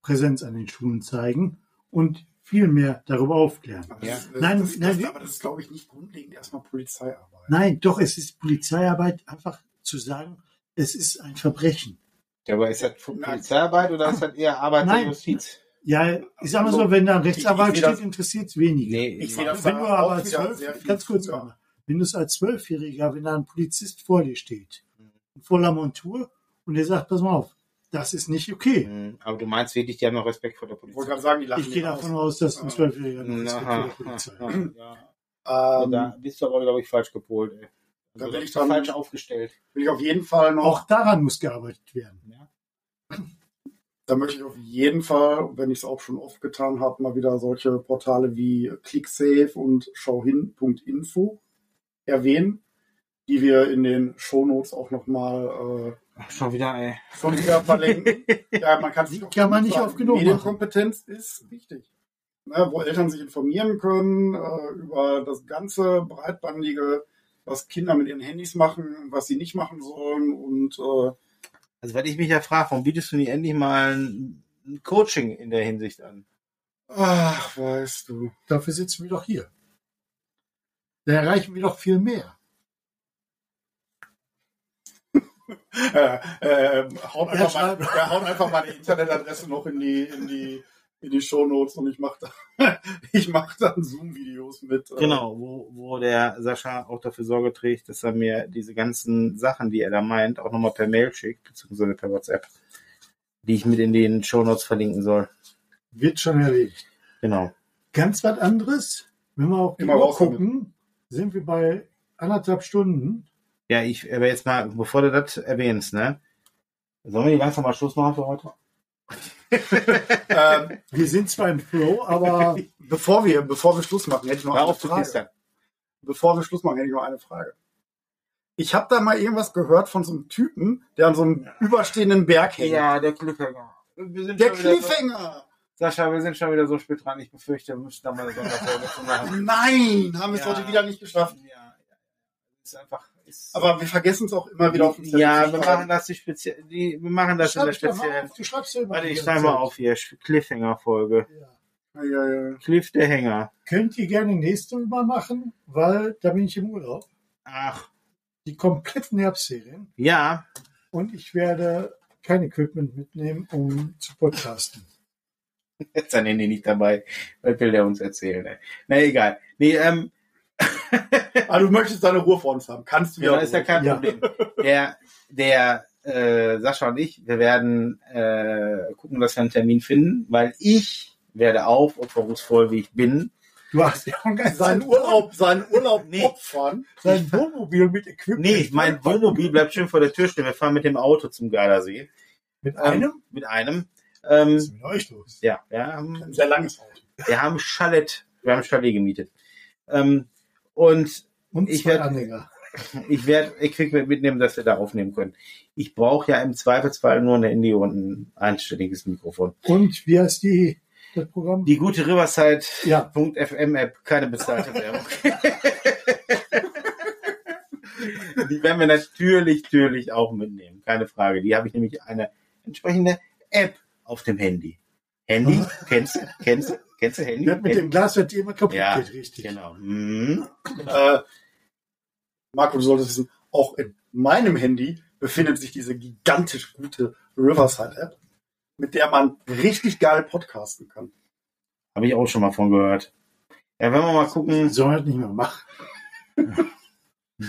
Präsenz an den Schulen zeigen und viel mehr darüber aufklären. Aber Ja. das, ist- Nein, das, nein, das, aber das ist, glaube ich, nicht grundlegend erstmal Polizeiarbeit. Nein, doch, es ist Polizeiarbeit, einfach zu sagen, es ist ein Verbrechen. Ja, aber ist das. Polizeiarbeit oder ist das eher Arbeit der Nein. Justiz? Ja, ich sag mal Also, so, wenn da ein Rechtsanwalt steht, interessiert es wenige. Nee, Ich sehe das Wenn du aber als zwölf, ganz kurz. Anna, wenn du es als Zwölfjähriger, wenn da ein Polizist vor dir steht, voller Montur, und der sagt, pass mal auf, das ist nicht okay. Mhm. Aber du meinst wirklich, die haben noch Respekt vor der Ich wollte Polizei? gerade sagen, die lachen Ich gehe davon aus. aus, dass ein. Zwölfjähriger noch Respekt vor Aha, der Polizei hat. ja. Ähm, Da bist du aber, glaube ich, falsch gepolt. Ey. Da Also, bin das ich dran. falsch aufgestellt. will ich auf jeden Fall noch Auch daran muss gearbeitet werden. Ja. Da möchte ich auf jeden Fall, wenn ich es auch schon oft getan habe, mal wieder solche Portale wie ClickSafe und schauhin.info erwähnen, die wir in den Shownotes auch nochmal Schon wieder, ey. äh, schon wieder verlinken. ja, man kann sich kann man nicht oft genug Medienkompetenz ist wichtig. Ne, wo Eltern sich informieren können äh, über das ganze breitbandige, was Kinder mit ihren Handys machen, was sie nicht machen sollen und äh, Also, weil ich mich ja frage, warum bietest du nicht endlich mal ein ein Coaching in der Hinsicht an? ach, weißt du. Dafür sitzen wir doch hier. Da erreichen wir doch viel mehr. Äh, äh, haut, Ja, einfach mal, schreib. ja, haut einfach meine Internetadresse noch in die, in die, in die Shownotes und ich mache da, ich mach dann Zoom-Videos mit. äh, Genau, wo, wo der Sascha auch dafür Sorge trägt, dass er mir diese ganzen Sachen, die er da meint, auch nochmal per Mail schickt, beziehungsweise per WhatsApp, die ich mit in den Shownotes verlinken soll. Wird schon erledigt. Genau. Ganz was anderes. Wenn wir auf die Immer Uhr gucken, sind wir bei anderthalb Stunden. Ja, ich, aber jetzt mal, bevor du das erwähnst, ne? Sollen wir die langsam mal Schluss machen für heute? Ähm, Wir sind zwar im Flow, aber bevor wir, bevor wir Schluss machen, hätte ich noch Hör eine Frage. Bevor wir Schluss machen, hätte ich noch eine Frage. Ich habe da mal irgendwas gehört von so einem Typen, der an so einem überstehenden Berg hängt. Ja, der Cliffhanger. Wir sind Der Cliffhanger! So, Sascha, wir sind schon wieder so spät dran. Ich befürchte, wir müssen da mal eine Sonderfolge zu machen. Nein, haben wir es Ja. heute wieder nicht geschafft. Ja, ja. Ist einfach. Aber wir vergessen es auch immer wieder auf den Zettel ja, wir machen das die speziell, die, wir machen das in der speziellen. Du schreibst ja immer Warte, ich schreibe mal auf hier. Cliffhanger-Folge. Ja. Ja, ja, ja. Cliff der Hänger. Könnt ihr gerne nächste Mal machen, weil da bin ich im Urlaub. Ach, Die kompletten Herbstserien. ja. Und ich werde kein Equipment mitnehmen, um zu podcasten. Jetzt sein Handy nicht dabei. Was will der uns erzählen, ey? Na, egal. Nee, ähm, Ah, du möchtest deine Ruhe vor uns haben. Kannst du ja, ja. ist ja kein. Problem. Der, der, äh, Sascha und ich, wir werden äh, gucken, dass wir einen Termin finden, weil ich werde aufopferungsvoll, wie ich bin, Du hast ja auch ganz seinen Urlaub, seinen Urlaub Nee. opfern. sein Wohnmobil mit Equipment. Nee, mein Wohnmobil bleibt schön vor der Tür stehen. Wir fahren mit dem Auto zum Gardasee. Mit Ähm, einem? Mit einem. Ähm, Was ist mit euch los? ja, wir haben, Ein sehr langes Auto. wir haben Chalet, wir haben Chalet gemietet. Ähm, und Und Ich zwei werd- Anhänger. ich werde Equipment mitnehmen, dass wir da aufnehmen können. Ich brauche ja im Zweifelsfall nur eine Indie und ein einstelliges Mikrofon. Und wie heißt die, das Programm? Die gute Riverside Ja. .fm App, keine bezahlte Werbung. Die werden wir natürlich, natürlich auch mitnehmen, keine Frage. Die habe ich nämlich eine entsprechende App auf dem Handy. Handy, kennst du, kennst du, Kennst du Handy? Mit dem Glas wird immer kaputt Ja, geht, richtig. Genau. Mhm. Äh, Marco, du solltest wissen, auch in meinem Handy befindet sich diese gigantisch gute Riverside-App, mit der man richtig geil podcasten kann. Habe ich auch schon mal von gehört. Ja, wenn wir mal gucken. Soll das nicht mehr machen.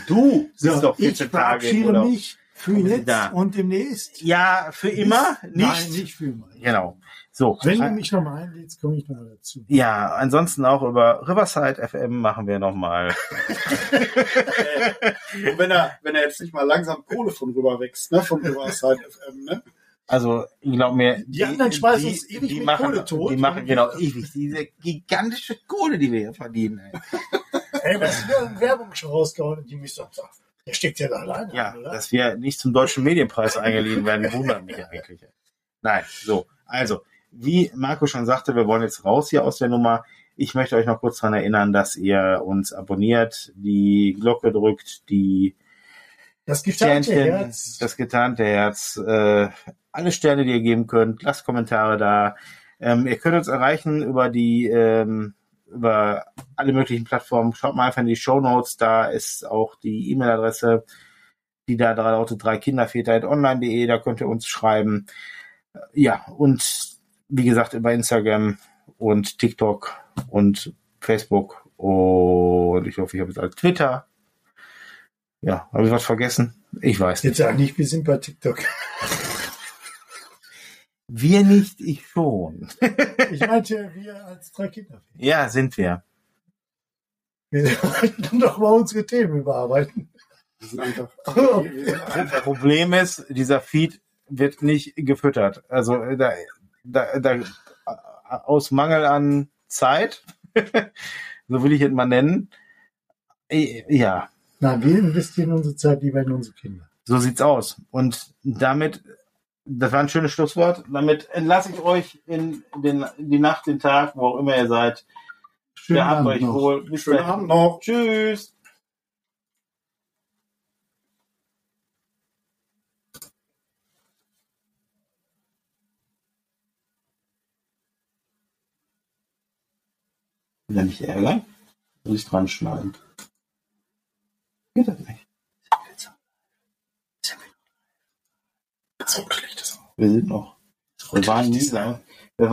Du So, bist doch ich 14 Tage verabschiede oder mich für jetzt da. und demnächst. Ja, für immer nicht. Nein, nicht für immer. Genau. So. Wenn du mich nochmal einlädst, komme ich nochmal dazu. ja, ansonsten auch über Riverside FM machen wir nochmal. Und wenn er, wenn er jetzt nicht mal langsam Kohle von rüber wächst, ne, von Riverside FM, ne? Also, ich glaube mir, Die anderen schmeißen uns ewig mit machen, Kohle tot. Die machen genau ewig diese gigantische Kohle, die wir hier verdienen. Ey. Ey, was ist wieder Werbung schon rausgehauen die mich so, der steckt ja da alleine Ja, an, oder? dass wir nicht zum deutschen Medienpreis eingeladen werden, wundert mich eigentlich. Nein, so. Also, wie Marco schon sagte, wir wollen jetzt raus hier aus der Nummer. Ich möchte euch noch kurz daran erinnern, dass ihr uns abonniert, die Glocke drückt, die Das getarnte Sternchen, Herz. das getarnte Herz, äh, alle Sterne, die ihr geben könnt, lasst Kommentare da. Ähm, ihr könnt uns erreichen über die, ähm, über alle möglichen Plattformen. Schaut mal einfach in die Show Notes, da ist auch die E-Mail-Adresse, die da lautet drei Kinderväter.online.de, da könnt ihr uns schreiben. Ja, und wie gesagt, über Instagram und TikTok und Facebook und ich hoffe, ich habe jetzt alles Twitter. Ja, habe ich was vergessen? Ich weiß nicht. Jetzt sag nicht, wir sind bei TikTok. Wir nicht, ich schon. Ich meinte, wir als drei Kinder. Ja, sind wir. Wir sollten doch mal unsere Themen überarbeiten. Einfach, einfach Problem ist, dieser Feed wird nicht gefüttert. Also da, da, da aus Mangel an Zeit, so will ich es mal nennen. Äh, Ja, Nein, wir investieren unsere Zeit lieber in unsere Kinder. so sieht's aus. Und damit, das war ein schönes Schlusswort. Damit entlasse ich euch in, den, in die Nacht, den Tag, wo auch immer ihr seid. Schönen Wir haben Abend euch noch. wohl. Bis Schönen. Abend noch. Tschüss. Will er mich ärgern? Muss ich dran schneiden? Geht das nicht? Auch. Wir sind noch. Wir waren nie, wir waren nie